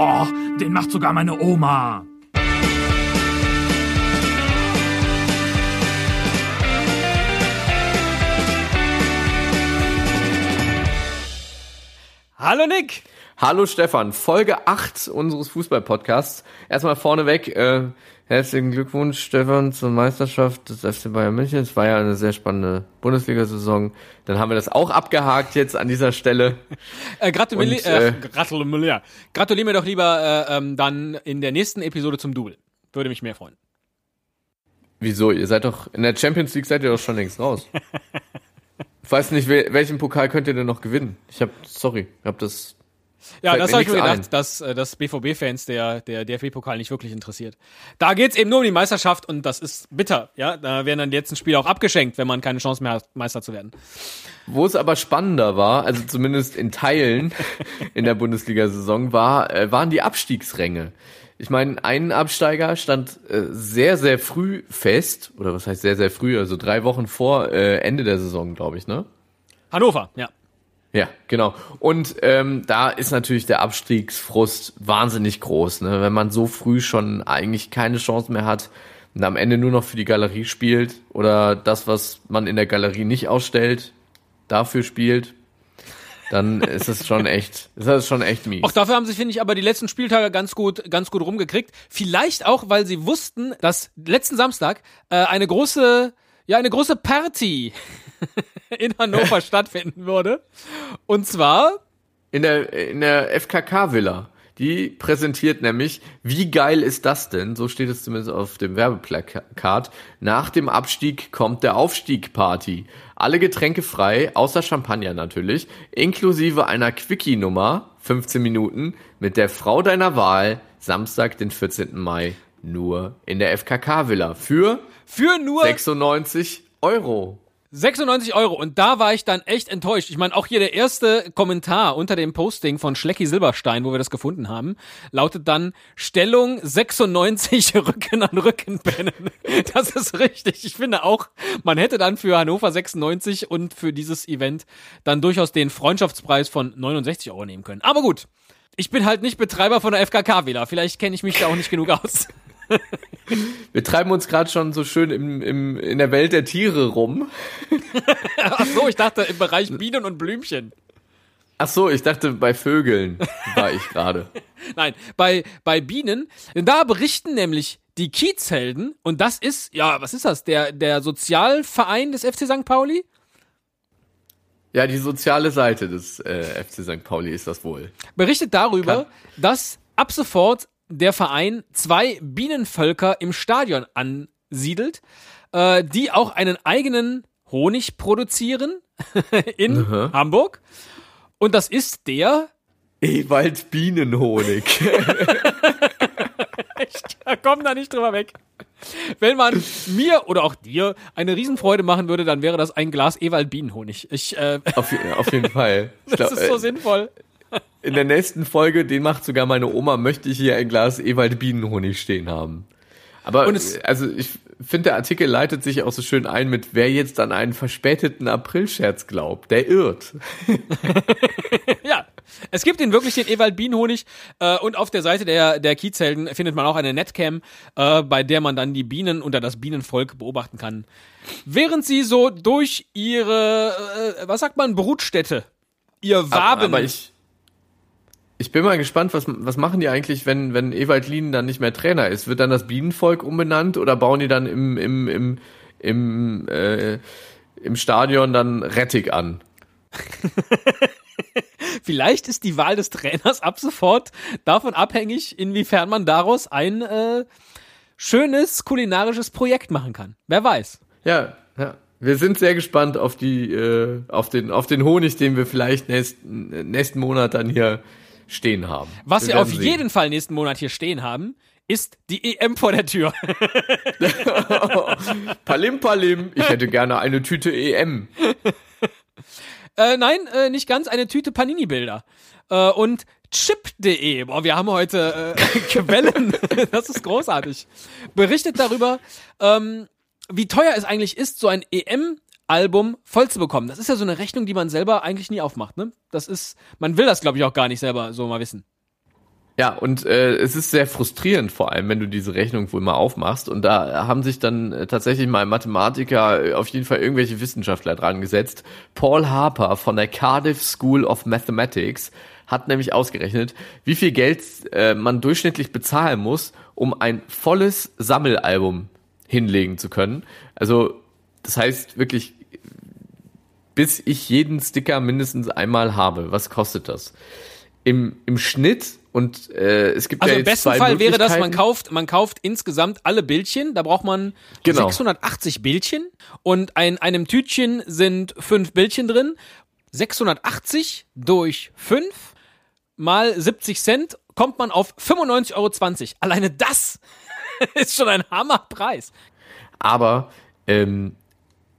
Oh, den macht sogar meine Oma. Hallo Nick! Hallo Stefan, Folge 8 unseres Fußball-Podcasts. Erstmal vorneweg, äh, herzlichen Glückwunsch Stefan zur Meisterschaft des FC Bayern München. Es war ja eine sehr spannende Bundesliga-Saison. Dann haben wir das auch abgehakt jetzt an dieser Stelle. Äh, gratulier, Und, äh, äh, gratulier, gratulier mir doch lieber äh, ähm, dann in der nächsten Episode zum Double. Würde mich mehr freuen. Wieso? Ihr seid doch, in der Champions League seid ihr doch schon längst raus. Ich weiß nicht, wel- welchen Pokal könnt ihr denn noch gewinnen? Ich hab, sorry, ich hab das Ja, Fällt das habe ich mir gedacht, ein. dass, äh, dass BVB-Fans der, der DFB-Pokal nicht wirklich interessiert. Da geht's eben nur um die Meisterschaft und das ist bitter. Ja, da werden dann die letzten Spiele auch abgeschenkt, wenn man keine Chance mehr hat, Meister zu werden. Wo es aber spannender war, also zumindest in Teilen in der Bundesliga-Saison, war, äh, waren die Abstiegsränge. Ich meine, ein Absteiger stand äh, sehr, sehr früh fest, oder was heißt sehr, sehr früh, also drei Wochen vor äh, Ende der Saison, glaube ich, ne? Hannover, ja. Ja, genau. Und ähm, da ist natürlich der Abstiegsfrust wahnsinnig groß, ne? wenn man so früh schon eigentlich keine Chance mehr hat und am Ende nur noch für die Galerie spielt oder das, was man in der Galerie nicht ausstellt, dafür spielt, dann ist es schon echt, ist das schon echt mies. Auch dafür haben sie, finde ich, aber die letzten Spieltage ganz gut, ganz gut rumgekriegt. Vielleicht auch, weil sie wussten, dass letzten Samstag äh, eine große, ja, eine große Party in Hannover stattfinden würde. Und zwar In der, in der FKK-Villa. Die präsentiert nämlich, wie geil ist das denn? So steht es zumindest auf dem Werbeplakat. Nach dem Abstieg kommt der Aufstieg-Party. Alle Getränke frei, außer Champagner natürlich, inklusive einer Quickie-Nummer, 15 Minuten, mit der Frau deiner Wahl, Samstag, den 14. Mai, nur in der FKK-Villa. Für für nur 96 Euro. 96 Euro. Und da war ich dann echt enttäuscht. Ich meine, auch hier der erste Kommentar unter dem Posting von Schlecki Silberstein, wo wir das gefunden haben, lautet dann Stellung 96 Rücken an Rücken pennen. Das ist richtig. Ich finde auch, man hätte dann für Hannover 96 und für dieses Event dann durchaus den Freundschaftspreis von 69 Euro nehmen können. Aber gut. Ich bin halt nicht Betreiber von der FKK-Villa. Vielleicht kenne ich mich da auch nicht genug aus. Wir treiben uns gerade schon so schön im, im, in der Welt der Tiere rum. Ach so, ich dachte im Bereich Bienen und Blümchen. Ach so, ich dachte bei Vögeln war ich gerade. Nein, bei, bei Bienen, denn da berichten nämlich die Kiezhelden, und das ist, ja, was ist das? Der, der Sozialverein des FC St. Pauli? Ja, die soziale Seite des äh, FC St. Pauli ist das wohl. Berichtet darüber, Klar. dass ab sofort der Verein zwei Bienenvölker im Stadion ansiedelt, äh, die auch einen eigenen Honig produzieren in Aha. Hamburg. Und das ist der, Ewald Bienenhonig. Ja, komm da nicht drüber weg. Wenn man mir oder auch dir eine Riesenfreude machen würde, dann wäre das ein Glas Ewald Bienenhonig. Ich, äh, auf, auf jeden Fall. Ich das glaub, ist so äh, sinnvoll. In der nächsten Folge, den macht sogar meine Oma, möchte ich hier ein Glas Ewald Bienenhonig stehen haben. Aber also ich finde, der Artikel leitet sich auch so schön ein mit, wer jetzt an einen verspäteten Aprilscherz glaubt, der irrt. Ja, es gibt den wirklich, den Ewald Bienenhonig. Äh, und auf der Seite der, der Kiezhelden findet man auch eine Netcam, äh, bei der man dann die Bienen unter das Bienenvolk beobachten kann. Während sie so durch ihre, äh, was sagt man, Brutstätte, ihr Waben. Aber ich, ich bin mal gespannt, was, was machen die eigentlich, wenn, wenn Ewald Lien dann nicht mehr Trainer ist? Wird dann das Bienenvolk umbenannt oder bauen die dann im, im, im, im, äh, im Stadion dann Rettig an? Vielleicht ist die Wahl des Trainers ab sofort davon abhängig, inwiefern man daraus ein äh, schönes kulinarisches Projekt machen kann. Wer weiß. Ja, ja. Wir sind sehr gespannt auf die, äh, auf den, auf den Honig, den wir vielleicht nächsten, nächsten Monat dann hier stehen haben. Was wir, werden auf sehen. jeden Fall nächsten Monat hier stehen haben, ist die EM vor der Tür. Palim Palim, ich hätte gerne eine Tüte EM. äh, nein, äh, nicht ganz, eine Tüte Panini-Bilder. Äh, und chip.de, boah, wir haben heute äh, Quellen, das ist großartig, berichtet darüber, ähm, wie teuer es eigentlich ist, so ein EM-Album voll zu bekommen. Das ist ja so eine Rechnung, die man selber eigentlich nie aufmacht, ne? Das ist, man will das, glaube ich, auch gar nicht selber so mal wissen. Ja, und äh, es ist sehr frustrierend, vor allem, wenn du diese Rechnung wohl mal aufmachst. Und da haben sich dann äh, tatsächlich mal Mathematiker, äh, auf jeden Fall irgendwelche Wissenschaftler dran gesetzt. Paul Harper von der Cardiff School of Mathematics hat nämlich ausgerechnet, wie viel Geld äh, man durchschnittlich bezahlen muss, um ein volles Sammelalbum hinlegen zu können. Also, das heißt wirklich, bis ich jeden Sticker mindestens einmal habe. Was kostet das? Im, im Schnitt und äh, es gibt Also ja im besten Fall wäre das, man kauft, man kauft insgesamt alle Bildchen, da braucht man Genau. 680 Bildchen und in einem Tütchen sind fünf Bildchen drin. 680 durch 5 mal 70 Cent kommt man auf 95,20 Euro. Alleine das ist schon ein Hammerpreis. Aber ähm,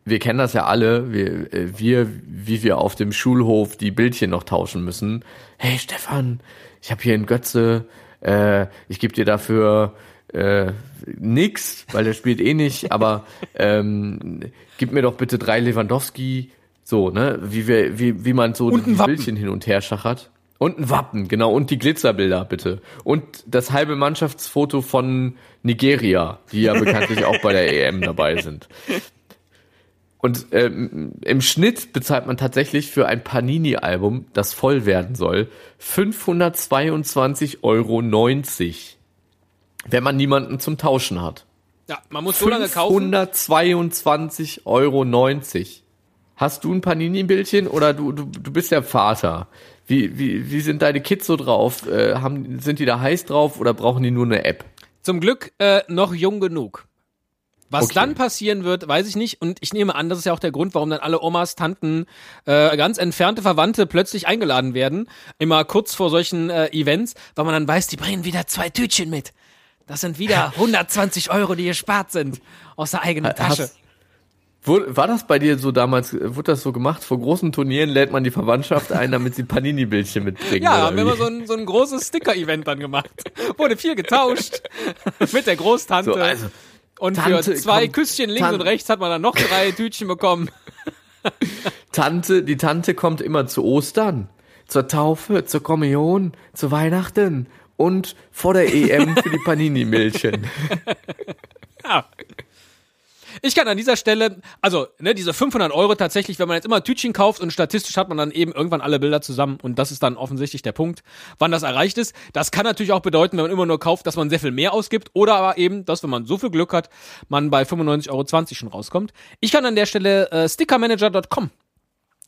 wir kennen das ja alle, wir, äh, wir, wie wir auf dem Schulhof die Bildchen noch tauschen müssen. Hey Stefan, ich habe hier einen Götze, äh, ich gebe dir dafür äh, nix, weil der spielt eh nicht, aber ähm, gib mir doch bitte drei Lewandowski, so, ne, wie wir, wie, wie man so die Wappen. Bildchen hin und her schachert. Und ein Wappen, genau, und die Glitzerbilder, bitte. Und das halbe Mannschaftsfoto von Nigeria, die ja bekanntlich auch bei der EM dabei sind. Und ähm, im Schnitt bezahlt man tatsächlich für ein Panini-Album, das voll werden soll, 522,90 Euro, wenn man niemanden zum Tauschen hat. Ja, man muss so lange kaufen. 522,90 Euro. Hast du ein Panini-Bildchen oder du, du, du bist ja Vater? Wie, wie, wie sind deine Kids so drauf? Äh, haben, sind die da heiß drauf oder brauchen die nur eine App? Zum Glück äh, noch jung genug. Was Okay. dann passieren wird, weiß ich nicht. Und ich nehme an, das ist ja auch der Grund, warum dann alle Omas, Tanten, äh, ganz entfernte Verwandte plötzlich eingeladen werden. Immer kurz vor solchen äh, Events, weil man dann weiß, die bringen wieder zwei Tütchen mit. Das sind wieder 120 Euro, die gespart sind aus der eigenen Tasche. Hast, Wurde- war das bei dir so damals, wurde das so gemacht? Vor großen Turnieren lädt man die Verwandtschaft ein, damit sie Panini-Bildchen mitbringen. Ja, haben wir immer so ein, so ein großes Sticker-Event dann gemacht. Wurde viel getauscht mit der Großtante. So, also, und Tante, für zwei komm, Küsschen links Tan- und rechts hat man dann noch drei Tütchen bekommen. Tante, die Tante kommt immer zu Ostern, zur Taufe, zur Kommunion, zu Weihnachten und vor der EM für die Panini-Milchen. Ja. Ich kann an dieser Stelle, also ne, diese 500 Euro tatsächlich, wenn man jetzt immer Tütchen kauft und statistisch hat man dann eben irgendwann alle Bilder zusammen und das ist dann offensichtlich der Punkt, wann das erreicht ist. Das kann natürlich auch bedeuten, wenn man immer nur kauft, dass man sehr viel mehr ausgibt oder aber eben, dass wenn man so viel Glück hat, man bei 95,20 Euro schon rauskommt. Ich kann an der Stelle äh, stickermanager.com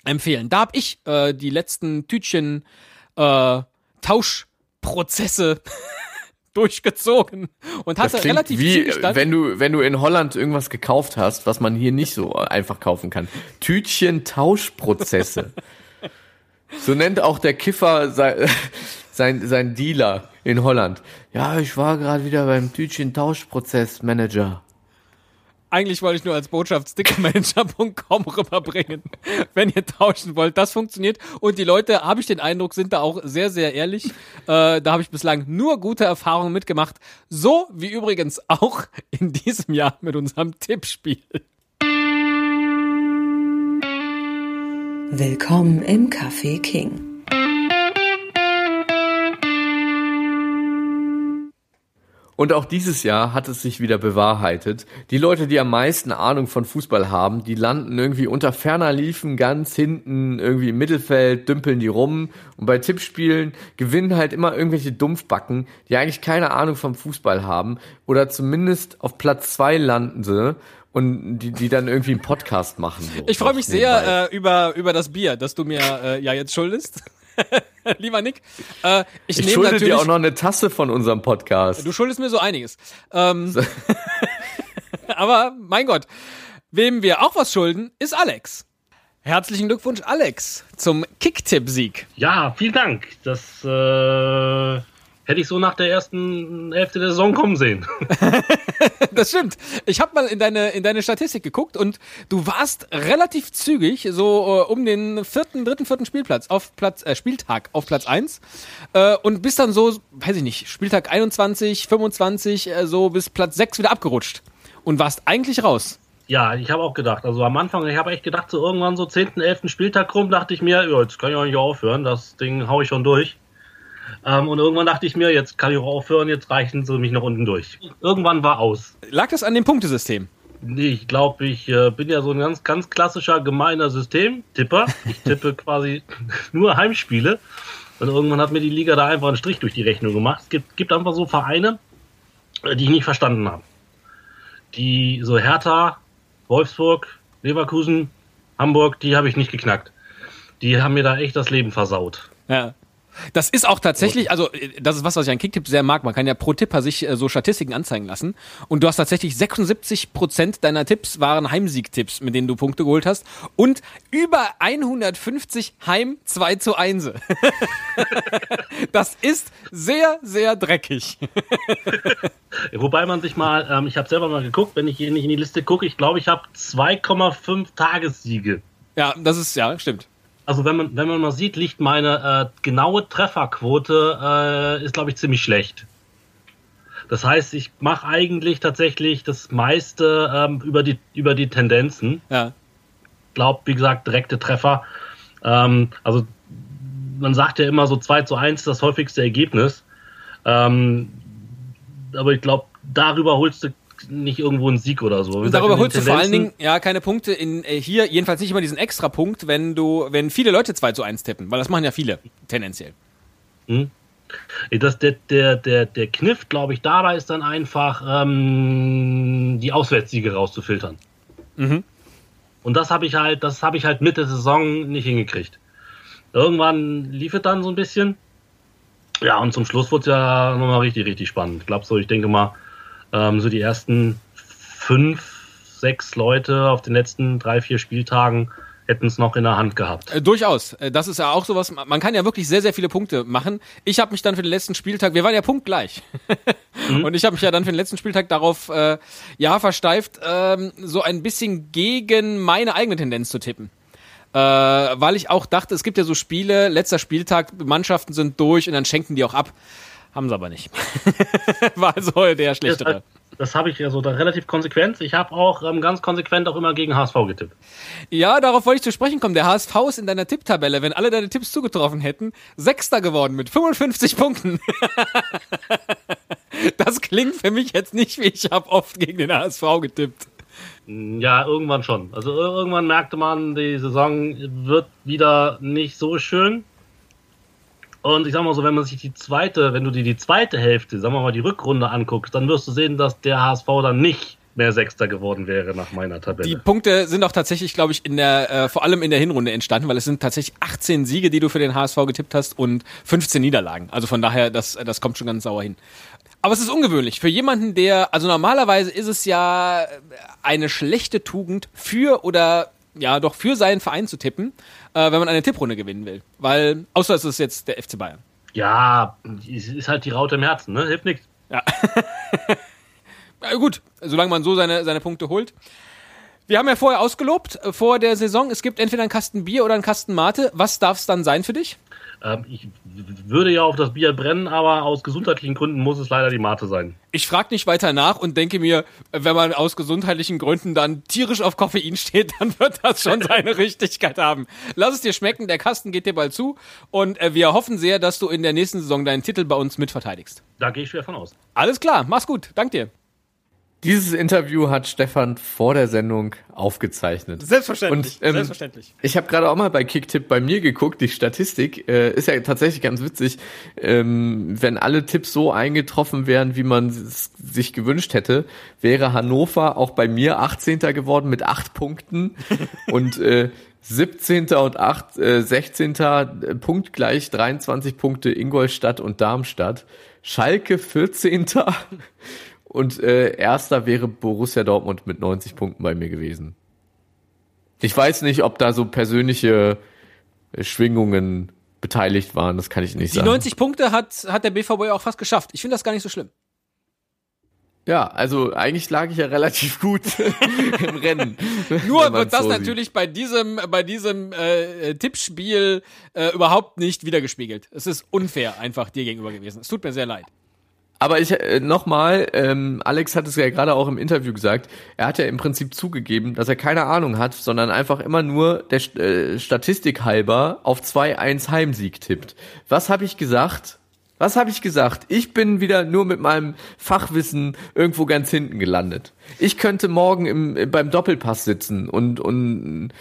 empfehlen. Da habe ich äh, die letzten Tütchen äh, Tauschprozesse durchgezogen und Das hatte klingt relativ wie, wenn du, wenn du in Holland irgendwas gekauft hast, was man hier nicht so einfach kaufen kann. Tütchen-Tauschprozesse. so nennt auch der Kiffer sein, sein, sein Dealer in Holland. Ja, ich war gerade wieder beim Tütchen-Tauschprozess-Manager. Eigentlich wollte ich nur als Botschaft stickermanager.com rüberbringen, wenn ihr tauschen wollt. Das funktioniert. Und die Leute, habe ich den Eindruck, sind da auch sehr, sehr ehrlich. Äh, da habe ich bislang nur gute Erfahrungen mitgemacht. So wie übrigens auch in diesem Jahr mit unserem Tippspiel. Willkommen im Café King. Und auch dieses Jahr hat es sich wieder bewahrheitet. Die Leute, die am meisten Ahnung von Fußball haben, die landen irgendwie unter ferner Liefen ganz hinten, irgendwie im Mittelfeld, dümpeln die rum. Und bei Tippspielen gewinnen halt immer irgendwelche Dumpfbacken, die eigentlich keine Ahnung vom Fußball haben. Oder zumindest auf Platz zwei landen sie und die, die dann irgendwie einen Podcast machen. So, Ich freue mich sehr äh, über, über das Bier, das du mir äh, ja jetzt schuldest. Lieber Nick. Äh, ich ich nehme schulde natürlich. dir auch noch eine Tasse von unserem Podcast. Du schuldest mir so einiges. Ähm, aber mein Gott, wem wir auch was schulden, ist Alex. Herzlichen Glückwunsch, Alex, zum Kicktipp-Sieg. Ja, vielen Dank. Das äh, hätte ich so nach der ersten Hälfte der Saison kommen sehen. Das stimmt. Ich habe mal in deine, in deine Statistik geguckt und du warst relativ zügig, so äh, um den vierten, dritten, vierten Spielplatz auf Platz, äh, Spieltag auf Platz eins äh, und bist dann so, weiß ich nicht, Spieltag 21, 25, äh, so bis Platz sechs wieder abgerutscht und warst eigentlich raus. Ja, ich habe auch gedacht. Also am Anfang, ich habe echt gedacht, so irgendwann so 10., 11. Spieltag rum, dachte ich mir, ja, jetzt kann ich auch nicht aufhören. Das Ding hau ich schon durch. Ähm, und irgendwann dachte ich mir, jetzt kann ich auch aufhören, jetzt reichen sie mich noch unten durch. Irgendwann war aus. Lag das an dem Punktesystem? Nee, ich glaube, ich äh, bin ja so ein ganz, ganz klassischer gemeiner Systemtipper. Ich tippe quasi nur Heimspiele. Und irgendwann hat mir die Liga da einfach einen Strich durch die Rechnung gemacht. Es gibt, gibt einfach so Vereine, äh, die ich nicht verstanden habe. Die so Hertha, Wolfsburg, Leverkusen, Hamburg, die habe ich nicht geknackt. Die haben mir da echt das Leben versaut. Ja. Das ist auch tatsächlich, also äh, das ist was, was ich an Kicktipp sehr mag. Man kann ja pro Tipper sich äh, so Statistiken anzeigen lassen. Und du hast tatsächlich 76 Prozent deiner Tipps waren Heimsiegtipps, mit denen du Punkte geholt hast. Und über 150 Heim 2 zu 1. das ist sehr, sehr dreckig. Wobei man sich mal, ähm, ich habe selber mal geguckt, wenn ich hier nicht in die Liste gucke, ich glaube, ich habe 2,5 Tagessiege. Ja, das ist, ja, stimmt. Also wenn man, wenn man mal sieht, liegt meine äh, genaue Trefferquote, äh, ist glaube ich ziemlich schlecht. Das heißt, ich mache eigentlich tatsächlich das meiste ähm, über, die, über die Tendenzen. Ja. Glaub, wie gesagt, direkte Treffer. Ähm, also man sagt ja immer so 2 zu 1 ist das häufigste Ergebnis. Ähm, aber ich glaube, darüber holst du nicht irgendwo einen Sieg oder so. Und darüber holst du vor allen Dingen ja keine Punkte in äh, hier, jedenfalls nicht immer diesen extra Punkt, wenn du, wenn viele Leute 2 zu 1 tippen, weil das machen ja viele, tendenziell. Das, der, der, der, der Kniff, glaube ich, dabei ist dann einfach, ähm, die Auswärtssiege rauszufiltern. Mhm. Und das habe ich halt, das habe ich halt Mitte Saison nicht hingekriegt. Irgendwann lief es dann so ein bisschen. Ja, und zum Schluss wurde es ja nochmal richtig, richtig spannend. Ich glaube so, ich denke mal, ähm, so die ersten fünf, sechs Leute auf den letzten drei, vier Spieltagen hätten es noch in der Hand gehabt. Äh, durchaus. Äh, Das ist ja auch sowas, man kann ja wirklich sehr, sehr viele Punkte machen. Ich habe mich dann für den letzten Spieltag, wir waren ja punktgleich. Und ich habe mich ja dann für den letzten Spieltag darauf, äh, ja, versteift, ähm, so ein bisschen gegen meine eigene Tendenz zu tippen. Äh, weil ich auch dachte, es gibt ja so Spiele, letzter Spieltag, Mannschaften sind durch und dann schenken die auch ab. Haben sie aber nicht. War also der Das, schlechtere. das habe ich ja so da relativ konsequent. Ich habe auch ähm, ganz konsequent auch immer gegen HSV getippt. Ja, darauf wollte ich zu sprechen kommen. Der HSV ist in deiner Tipptabelle, wenn alle deine Tipps zugetroffen hätten, Sechster geworden mit 55 Punkten. das klingt für mich jetzt nicht wie ich habe oft gegen den HSV getippt. Ja, irgendwann schon. Also ir- irgendwann merkte man, die Saison wird wieder nicht so schön. Und ich sag mal so, wenn man sich die zweite, wenn du dir die zweite Hälfte, sagen wir mal die Rückrunde anguckst, dann wirst du sehen, dass der HSV dann nicht mehr Sechster geworden wäre nach meiner Die Tabelle. Punkte sind auch tatsächlich, glaube ich, in der, äh, vor allem in der Hinrunde entstanden, weil es sind tatsächlich 18 Siege, die du für den HSV getippt hast und 15 Niederlagen. Also von daher, das, das kommt schon ganz sauer hin. Aber es ist ungewöhnlich. Für jemanden, der, also normalerweise ist es ja eine schlechte Tugend für oder ja doch für seinen Verein zu tippen, äh, wenn man eine Tipprunde gewinnen will. Weil, außer es ist jetzt der FC Bayern. ja, ist halt die Raute im Herzen, ne? Hilft nichts. Ja. ja, gut, solange man so seine, seine Punkte holt. Wir haben ja vorher ausgelobt, äh, vor der Saison, es gibt entweder einen Kasten Bier oder einen Kasten Mate. Was darf es dann sein für dich? Ähm, ich würde ja auf das Bier brennen, aber aus gesundheitlichen Gründen muss es leider die Mate sein. Ich frage nicht weiter nach und denke mir, wenn man aus gesundheitlichen Gründen dann tierisch auf Koffein steht, dann wird das schon seine Richtigkeit haben. Lass es dir schmecken, der Kasten geht dir bald zu und äh, wir hoffen sehr, dass du in der nächsten Saison deinen Titel bei uns mitverteidigst. Da gehe ich schwer von aus. Alles klar, mach's gut, dank dir. Dieses Interview hat Stefan vor der Sendung aufgezeichnet. Selbstverständlich, Und, ähm, selbstverständlich. Ich habe gerade auch mal bei Kicktipp bei mir geguckt, die Statistik äh, ist ja tatsächlich ganz witzig. Ähm, wenn alle Tipps so eingetroffen wären, wie man es sich gewünscht hätte, wäre Hannover auch bei mir 18. geworden mit 8 Punkten und äh, 17. und 8, äh, 16. punktgleich 23 Punkte Ingolstadt und Darmstadt. Schalke 14. Und äh, erster wäre Borussia Dortmund mit 90 Punkten bei mir gewesen. Ich weiß nicht, ob da so persönliche äh, Schwingungen beteiligt waren, das kann ich nicht Die sagen. 90 Punkte hat, hat der BVB auch fast geschafft. Ich finde das gar nicht so schlimm. ja, also eigentlich lag ich ja relativ gut im Rennen. Nur wird das so natürlich bei diesem, bei diesem äh, Tippspiel äh, überhaupt nicht wiedergespiegelt. Es ist unfair einfach dir gegenüber gewesen. Es tut mir sehr leid. Aber ich äh, nochmal, ähm, Alex hat es ja gerade auch im Interview gesagt, er hat ja im Prinzip zugegeben, dass er keine Ahnung hat, sondern einfach immer nur der äh, Statistik halber auf 2-1 Heimsieg tippt. Was habe ich gesagt? Was habe ich gesagt? Ich bin wieder nur mit meinem Fachwissen irgendwo ganz hinten gelandet. Ich könnte morgen im, beim Doppelpass sitzen und, und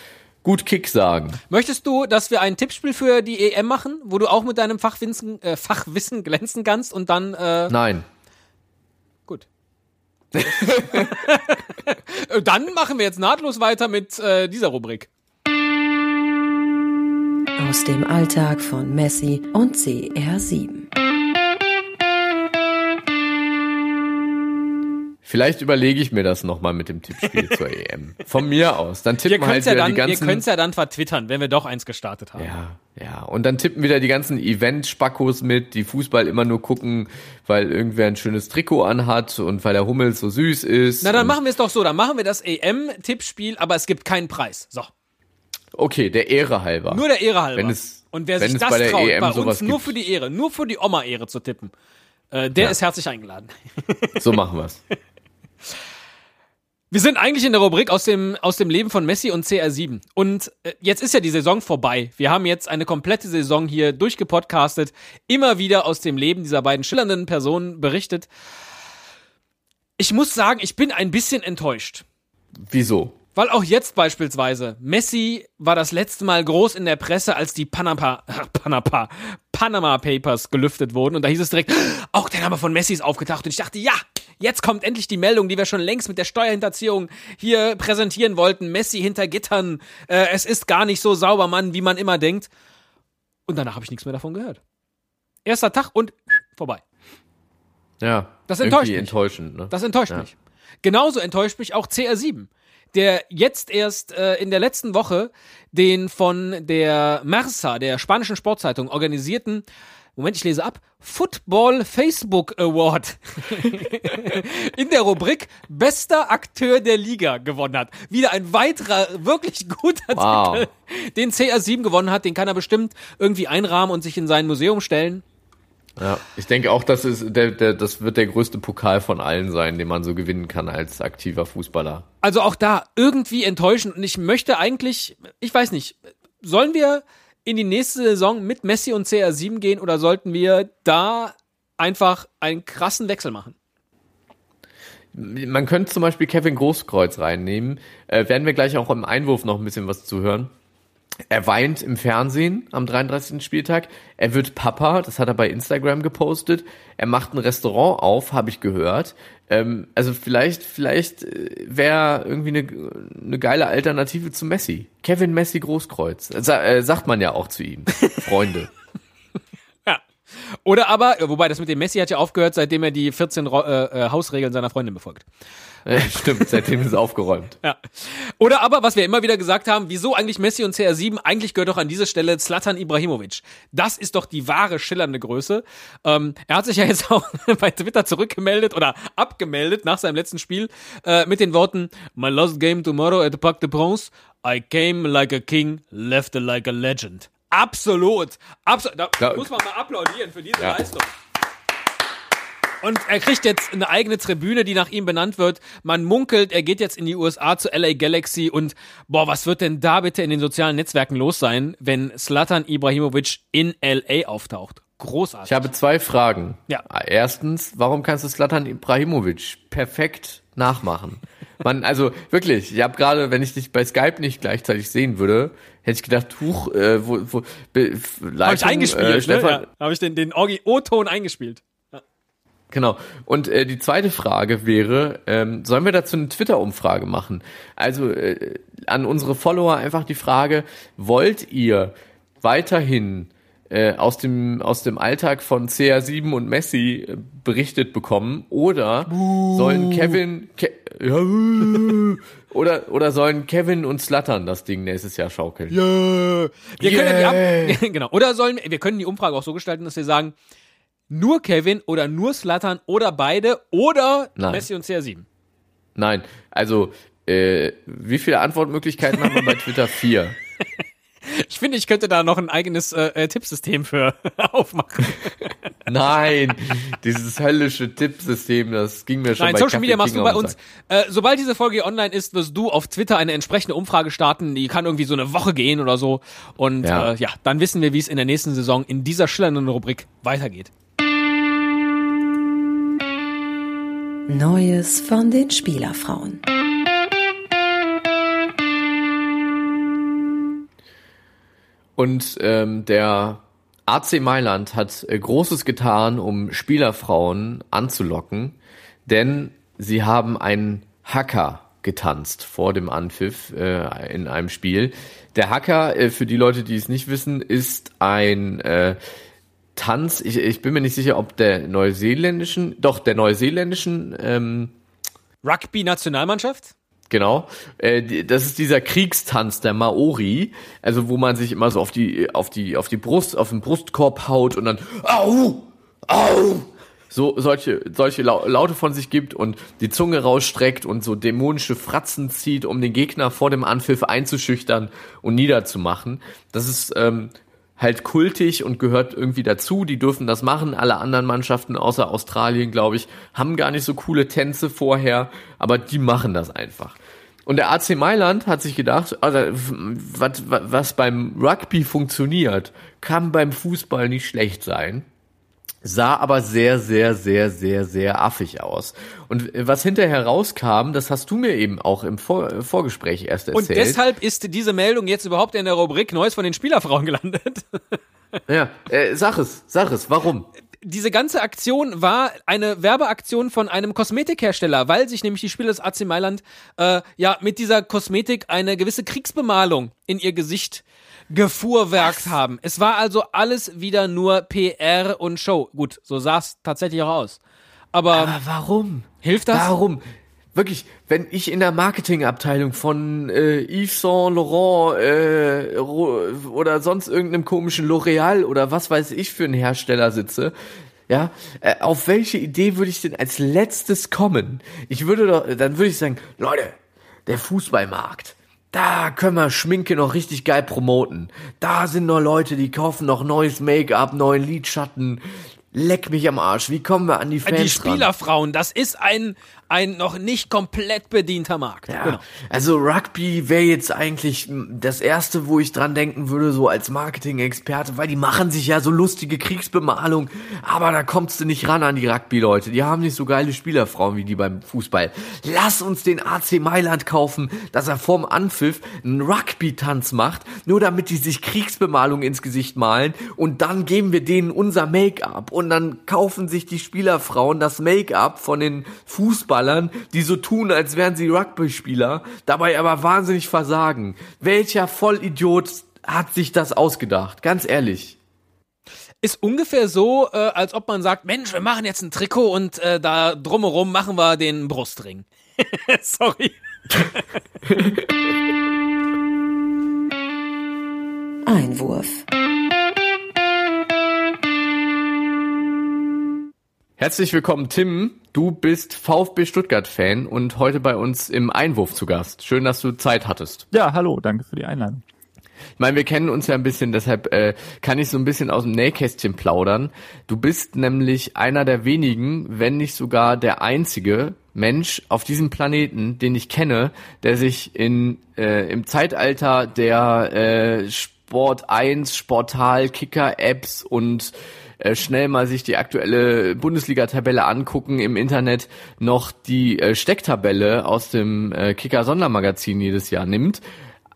gut Kick sagen. Möchtest du, dass wir ein Tippspiel für die EM machen, wo du auch mit deinem Fachwissen, äh, Fachwissen glänzen kannst und dann äh, Nein. gut. Dann machen wir jetzt nahtlos weiter mit äh, dieser Rubrik. Aus dem Alltag von Messi und CR7. Vielleicht überlege ich mir das nochmal mit dem Tippspiel zur EM. Von mir aus. Dann Wir tippen können halt es ja, wieder dann, die wir ganzen. können's ja dann vertwittern, wenn wir doch eins gestartet haben. Ja, ja. Und dann tippen wieder die ganzen Event-Spackos mit, die Fußball immer nur gucken, weil irgendwer ein schönes Trikot anhat und weil der Hummel so süß ist. Na, dann machen wir es doch so. Dann machen wir das EM-Tippspiel, aber es gibt keinen Preis. So. Okay, der Ehre halber. Nur der Ehre halber. Wenn es- Und wer wenn sich es das bei traut, EM bei uns nur gibt. für die Ehre, nur für die Oma-Ehre zu tippen, äh, der Ja. ist herzlich eingeladen. so machen wir's. Wir sind eigentlich in der Rubrik aus dem, aus dem Leben von Messi und CR7. Und äh, jetzt ist ja die Saison vorbei. Wir haben jetzt eine komplette Saison hier durchgepodcastet, immer wieder aus dem Leben dieser beiden schillernden Personen berichtet. Ich muss sagen, ich bin ein bisschen enttäuscht. Wieso? Weil auch jetzt beispielsweise, Messi war das letzte Mal groß in der Presse, als die Panama, Panama, Panama Papers gelüftet wurden. Und da hieß es direkt, auch der Name von Messi ist aufgetaucht. Und ich dachte, ja, jetzt kommt endlich die Meldung, die wir schon längst mit der Steuerhinterziehung hier präsentieren wollten. Messi hinter Gittern. Äh, es ist gar nicht so sauber, Mann, wie man immer denkt. Und danach habe ich nichts mehr davon gehört. Erster Tag und vorbei. Ja. Das enttäuscht mich. enttäuschend, ne? Das enttäuscht Ja. mich. Genauso enttäuscht mich auch CR7, der jetzt erst äh, in der letzten Woche den von der Mersa, der spanischen Sportzeitung, organisierten, Moment, ich lese ab, Football Facebook Award in der Rubrik Bester Akteur der Liga gewonnen hat. Wieder ein weiterer, wirklich guter Wow. Titel, den CR7 gewonnen hat. Den kann er bestimmt irgendwie einrahmen und sich in sein Museum stellen. Ja, ich denke auch, das ist der, der, das wird der größte Pokal von allen sein, den man so gewinnen kann als aktiver Fußballer. Also auch da irgendwie enttäuschend und ich möchte eigentlich, ich weiß nicht, sollen wir in die nächste Saison mit Messi und CR7 gehen oder sollten wir da einfach einen krassen Wechsel machen? Man könnte zum Beispiel Kevin Großkreuz reinnehmen. Äh, werden wir gleich auch im Einwurf noch ein bisschen was zu hören. Er weint im Fernsehen am 33. Spieltag. Er wird Papa, das hat er bei Instagram gepostet. Er macht ein Restaurant auf, habe ich gehört. Ähm, also vielleicht, vielleicht wäre irgendwie eine, eine geile Alternative zu Messi. Kevin Messi Großkreuz. Sa äh, sagt man ja auch zu ihm. Freunde. Oder aber, äh, wobei das mit dem Messi hat ja aufgehört, seitdem er die 14 Ro äh, äh, Hausregeln seiner Freundin befolgt. Äh, Stimmt, seitdem ist es aufgeräumt. Ja. Oder aber, was wir immer wieder gesagt haben, wieso eigentlich Messi und CR7? Eigentlich gehört doch an diese Stelle Zlatan Ibrahimovic. Das ist doch die wahre schillernde Größe. Ähm, er hat sich ja jetzt auch bei Twitter zurückgemeldet oder abgemeldet nach seinem letzten Spiel äh, mit den Worten My last game tomorrow at the Parc de Prince. I came like a king, left like a legend. Absolut. Absolut. Da Ja. muss man mal applaudieren für diese Ja. Leistung. Und er kriegt jetzt eine eigene Tribüne, die nach ihm benannt wird. Man munkelt, er geht jetzt in die USA zu LA Galaxy und boah, was wird denn da bitte in den sozialen Netzwerken los sein, wenn Slatan Ibrahimovic in LA auftaucht? Großartig. Ich habe zwei Fragen. Ja. Erstens, warum kannst du Slatan Ibrahimovic perfekt nachmachen? Man, also wirklich, ich habe gerade, wenn ich dich bei Skype nicht gleichzeitig sehen würde, hätte ich gedacht, huch, äh, wo, wo, be, f- habe ich Leitung, eingespielt, äh, ne? Stefan, Ja, habe ich den, den O-Ton eingespielt. Genau. Und äh, die zweite Frage wäre, ähm, sollen wir dazu eine Twitter-Umfrage machen? Also äh, an unsere Follower einfach die Frage, wollt ihr weiterhin äh, aus dem aus dem Alltag von CR7 und Messi äh, berichtet bekommen oder sollen Kevin Ke ja, oder oder sollen Kevin und Slattern das Ding nächstes Jahr schaukeln? Wir können ja Yeah. die Ab genau. Oder sollen wir können die Umfrage auch so gestalten, dass wir sagen, nur Kevin oder nur Slatan oder beide oder Nein. Messi und CR7. Nein, also äh, wie viele Antwortmöglichkeiten haben wir bei Twitter? Vier. Ich finde, ich könnte da noch ein eigenes äh, äh Tippsystem für aufmachen. Nein, dieses höllische Tippsystem, das ging mir schon Nein, bei Social Media machst du bei uns. Äh, sobald diese Folge online ist, wirst du auf Twitter eine entsprechende Umfrage starten. Die kann irgendwie so eine Woche gehen oder so. Und ja, äh, ja dann wissen wir, wie es in der nächsten Saison in dieser schillernden Rubrik weitergeht. Neues von den Spielerfrauen. Und ähm, der AC Mailand hat äh, Großes getan, um Spielerfrauen anzulocken, denn sie haben einen Hacker getanzt vor dem Anpfiff äh, in einem Spiel. Der Hacker, äh, für die Leute, die es nicht wissen, ist ein äh, Tanz. Ich, ich bin mir nicht sicher, ob der neuseeländischen, doch der neuseeländischen ähm, Rugby-Nationalmannschaft? Genau. Äh, das ist dieser Kriegstanz der Maori, also wo man sich immer so auf die auf die auf die Brust, auf den Brustkorb haut und dann au au so solche solche Lau- Laute von sich gibt und die Zunge rausstreckt und so dämonische Fratzen zieht, um den Gegner vor dem Anpfiff einzuschüchtern und niederzumachen. Das ist ähm, halt kultig und gehört irgendwie dazu. Die dürfen das machen. Alle anderen Mannschaften außer Australien, glaube ich, haben gar nicht so coole Tänze vorher, aber die machen das einfach. Und der AC Mailand hat sich gedacht, also, was, was beim Rugby funktioniert, kann beim Fußball nicht schlecht sein sah aber sehr, sehr, sehr, sehr, sehr affig aus. Und was hinterher rauskam, das hast du mir eben auch im Vor Vorgespräch erst erzählt. Und deshalb ist diese Meldung jetzt überhaupt in der Rubrik Neues von den Spielerfrauen gelandet. ja, äh, sag es, sag es, warum? Diese ganze Aktion war eine Werbeaktion von einem Kosmetikhersteller, weil sich nämlich die Spieler des AC Mailand äh, ja mit dieser Kosmetik eine gewisse Kriegsbemalung in ihr Gesicht gefuhrwerkt haben. Es war also alles wieder nur PR und Show. Gut, so sah es tatsächlich auch aus. Aber, Aber warum? hilft das? Warum? Wirklich, wenn ich in der Marketingabteilung von äh, Yves Saint Laurent äh, oder sonst irgendeinem komischen L'Oreal oder was weiß ich für einen Hersteller sitze, ja, äh, auf welche Idee würde ich denn als letztes kommen? Ich würde doch, dann würde ich sagen, Leute, der Fußballmarkt, da können wir Schminke noch richtig geil promoten. Da sind noch Leute, die kaufen noch neues Make-up, neuen Lidschatten. Leck mich am Arsch. Wie kommen wir an die Fans die ran? Spielerfrauen, das ist ein, ein noch nicht komplett bedienter Markt. Ja, Genau. also Rugby wäre jetzt eigentlich das erste, wo ich dran denken würde, so als Marketing-Experte, weil die machen sich ja so lustige Kriegsbemalung, aber da kommst du nicht ran an die Rugby-Leute. Die haben nicht so geile Spielerfrauen wie die beim Fußball. Lass uns den AC Mailand kaufen, dass er vorm Anpfiff einen Rugby-Tanz macht, nur damit die sich Kriegsbemalung ins Gesicht malen und dann geben wir denen unser Make-up und dann kaufen sich die Spielerfrauen das Make-up von den Fußballern, die so tun, als wären sie Rugby-Spieler, dabei aber wahnsinnig versagen. Welcher Vollidiot hat sich das ausgedacht? Ganz ehrlich. Ist ungefähr so, äh, als ob man sagt, Mensch, wir machen jetzt ein Trikot und äh, da drumherum machen wir den Brustring. Sorry. Einwurf. Herzlich willkommen, Tim. Du bist VfB Stuttgart-Fan und heute bei uns im Einwurf zu Gast. Schön, dass du Zeit hattest. Ja, hallo, danke für die Einladung. Ich meine, wir kennen uns ja ein bisschen, deshalb äh, kann ich so ein bisschen aus dem Nähkästchen plaudern. Du bist nämlich einer der wenigen, wenn nicht sogar der einzige Mensch auf diesem Planeten, den ich kenne, der sich in äh, im Zeitalter der äh, Sport 1, Sportal, Kicker-Apps und äh, schnell mal sich die aktuelle Bundesliga-Tabelle angucken im Internet, noch die äh, Stecktabelle aus dem äh, Kicker-Sondermagazin jedes Jahr nimmt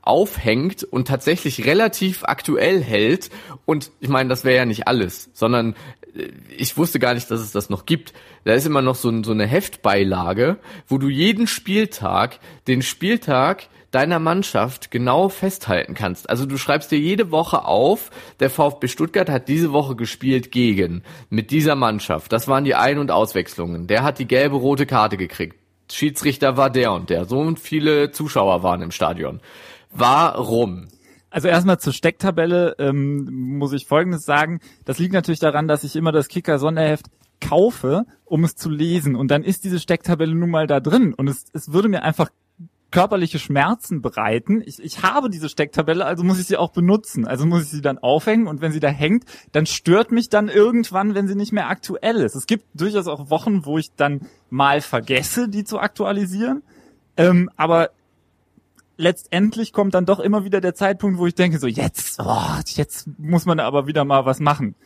aufhängt und tatsächlich relativ aktuell hält. Und ich meine, das wäre ja nicht alles, sondern äh, ich wusste gar nicht, dass es das noch gibt. Da ist immer noch so, so eine Heftbeilage, wo du jeden Spieltag, den Spieltag deiner Mannschaft genau festhalten kannst. Also du schreibst dir jede Woche auf, der VfB Stuttgart hat diese Woche gespielt gegen, mit dieser Mannschaft. Das waren die Ein- und Auswechslungen. Der hat die gelbe, rote Karte gekriegt. Schiedsrichter war der und der. So und viele Zuschauer waren im Stadion. Warum? Also erstmal zur Stecktabelle ähm, muss ich Folgendes sagen. Das liegt natürlich daran, dass ich immer das Kicker-Sonderheft kaufe, um es zu lesen. Und dann ist diese Stecktabelle nun mal da drin. Und es, es würde mir einfach körperliche Schmerzen bereiten. Ich, ich habe diese Stecktabelle, also muss ich sie auch benutzen. Also muss ich sie dann aufhängen und wenn sie da hängt, dann stört mich dann irgendwann, wenn sie nicht mehr aktuell ist. Es gibt durchaus auch Wochen, wo ich dann mal vergesse, die zu aktualisieren. Ähm, aber letztendlich kommt dann doch immer wieder der Zeitpunkt, wo ich denke, so jetzt, oh, jetzt muss man aber wieder mal was machen.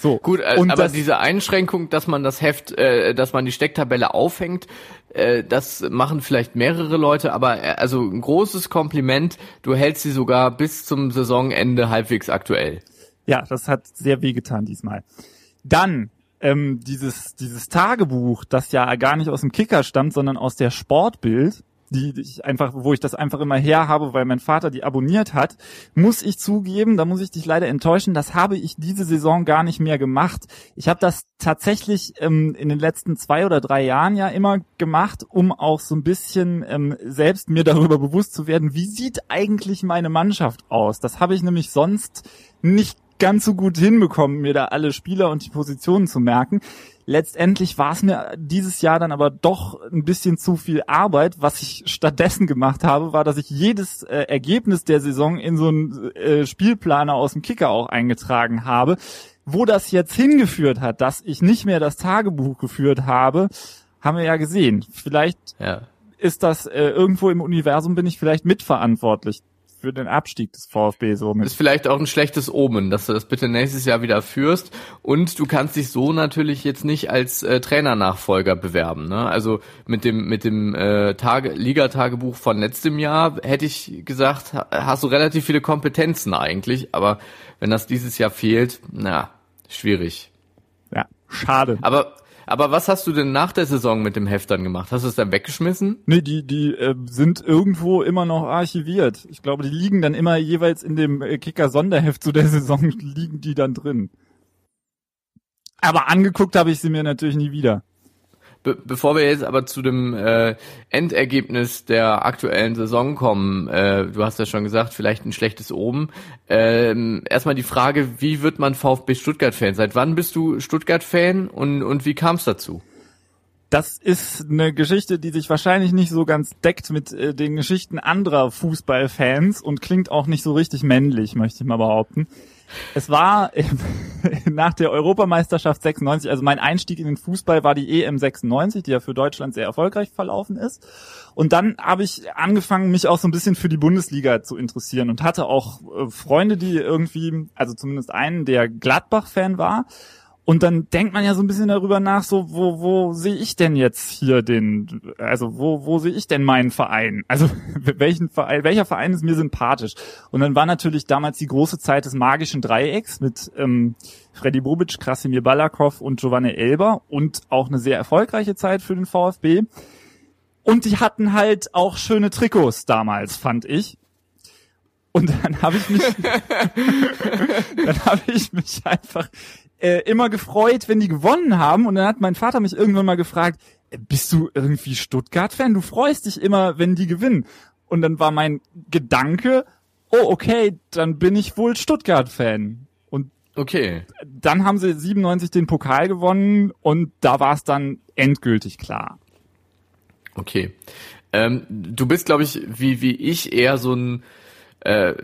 So. Gut, äh, und aber das, diese Einschränkung, dass man das Heft, äh, dass man die Stecktabelle aufhängt, äh, das machen vielleicht mehrere Leute, aber äh, also ein großes Kompliment, du hältst sie sogar bis zum Saisonende halbwegs aktuell. Ja, das hat sehr wehgetan diesmal. Dann ähm, dieses dieses Tagebuch, das ja gar nicht aus dem Kicker stammt, sondern aus der Sportbild, die die ich einfach, wo ich das einfach immer her habe, weil mein Vater die abonniert hat, muss ich zugeben, da muss ich dich leider enttäuschen, das habe ich diese Saison gar nicht mehr gemacht. Ich habe das tatsächlich ähm, in den letzten zwei oder drei Jahren ja immer gemacht, um auch so ein bisschen ähm, selbst mir darüber bewusst zu werden, wie sieht eigentlich meine Mannschaft aus. Das habe ich nämlich sonst nicht ganz so gut hinbekommen, mir da alle Spieler und die Positionen zu merken. Letztendlich war es mir dieses Jahr dann aber doch ein bisschen zu viel Arbeit. Was ich stattdessen gemacht habe, war, dass ich jedes äh, Ergebnis der Saison in so einen äh, Spielplaner aus dem Kicker auch eingetragen habe. Wo das jetzt hingeführt hat, dass ich nicht mehr das Tagebuch geführt habe, haben wir ja gesehen. Vielleicht Ja. ist das äh, irgendwo im Universum bin ich vielleicht mitverantwortlich für den Abstieg des VfB somit. Ist vielleicht auch ein schlechtes Omen, dass du das bitte nächstes Jahr wieder führst. Und du kannst dich so natürlich jetzt nicht als äh, Trainernachfolger bewerben. Ne? Also mit dem mit dem äh, Tage Ligatagebuch von letztem Jahr hätte ich gesagt, ha- hast du relativ viele Kompetenzen eigentlich. Aber wenn das dieses Jahr fehlt, na schwierig. Ja, schade. Aber aber was hast du denn nach der Saison mit dem Heft dann gemacht? Hast du es dann weggeschmissen? Nee, die, die äh, sind irgendwo immer noch archiviert. Ich glaube, die liegen dann immer jeweils in dem äh, Kicker-Sonderheft zu der Saison, liegen die dann drin. Aber angeguckt habe ich sie mir natürlich nie wieder. Be bevor wir jetzt aber zu dem äh, Endergebnis der aktuellen Saison kommen, äh, du hast ja schon gesagt, vielleicht ein schlechtes Oben. Ähm, erstmal die Frage, wie wird man VfB Stuttgart-Fan? Seit wann bist du Stuttgart-Fan und, und wie kam es dazu? Das ist eine Geschichte, die sich wahrscheinlich nicht so ganz deckt mit äh, den Geschichten anderer Fußballfans und klingt auch nicht so richtig männlich, möchte ich mal behaupten. Es war nach der Europameisterschaft 96, also mein Einstieg in den Fußball war die EM 96, die ja für Deutschland sehr erfolgreich verlaufen ist. Und dann habe ich angefangen, mich auch so ein bisschen für die Bundesliga zu interessieren und hatte auch äh, Freunde, die irgendwie, also zumindest einen, der Gladbach-Fan war. Und dann denkt man ja so ein bisschen darüber nach, so wo wo sehe ich denn jetzt hier den, also wo wo sehe ich denn meinen Verein? Also welchen Verein, welcher Verein ist mir sympathisch? Und dann war natürlich damals die große Zeit des magischen Dreiecks mit ähm, Freddy Bobic, Krasimir Balakov und Giovanni Elber und auch eine sehr erfolgreiche Zeit für den VfB. Und die hatten halt auch schöne Trikots damals, fand ich. Und dann habe ich mich, dann habe ich mich einfach äh, immer gefreut, wenn die gewonnen haben. Und dann hat mein Vater mich irgendwann mal gefragt, äh, bist du irgendwie Stuttgart-Fan? Du freust dich immer, wenn die gewinnen. Und dann war mein Gedanke, oh, okay, dann bin ich wohl Stuttgart-Fan. Und Okay. dann haben sie 97 den Pokal gewonnen und da war es dann endgültig klar. Okay. Ähm, du bist, glaube ich, wie, wie ich eher so ein äh,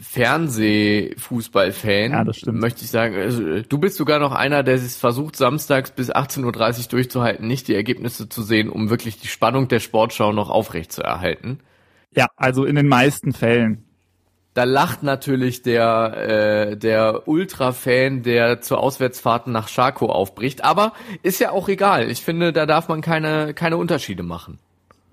Fernsehfußballfan, Ja, das stimmt. möchte ich sagen. Also, äh, du bist sogar noch einer, der es versucht, samstags bis 18.30 Uhr durchzuhalten, nicht die Ergebnisse zu sehen, um wirklich die Spannung der Sportschau noch aufrecht zu erhalten. Ja, also in den meisten Fällen. Da lacht natürlich der, äh, der Ultra-Fan, der zu Auswärtsfahrten nach Scharkow aufbricht. Aber ist ja auch egal. Ich finde, da darf man keine, keine Unterschiede machen.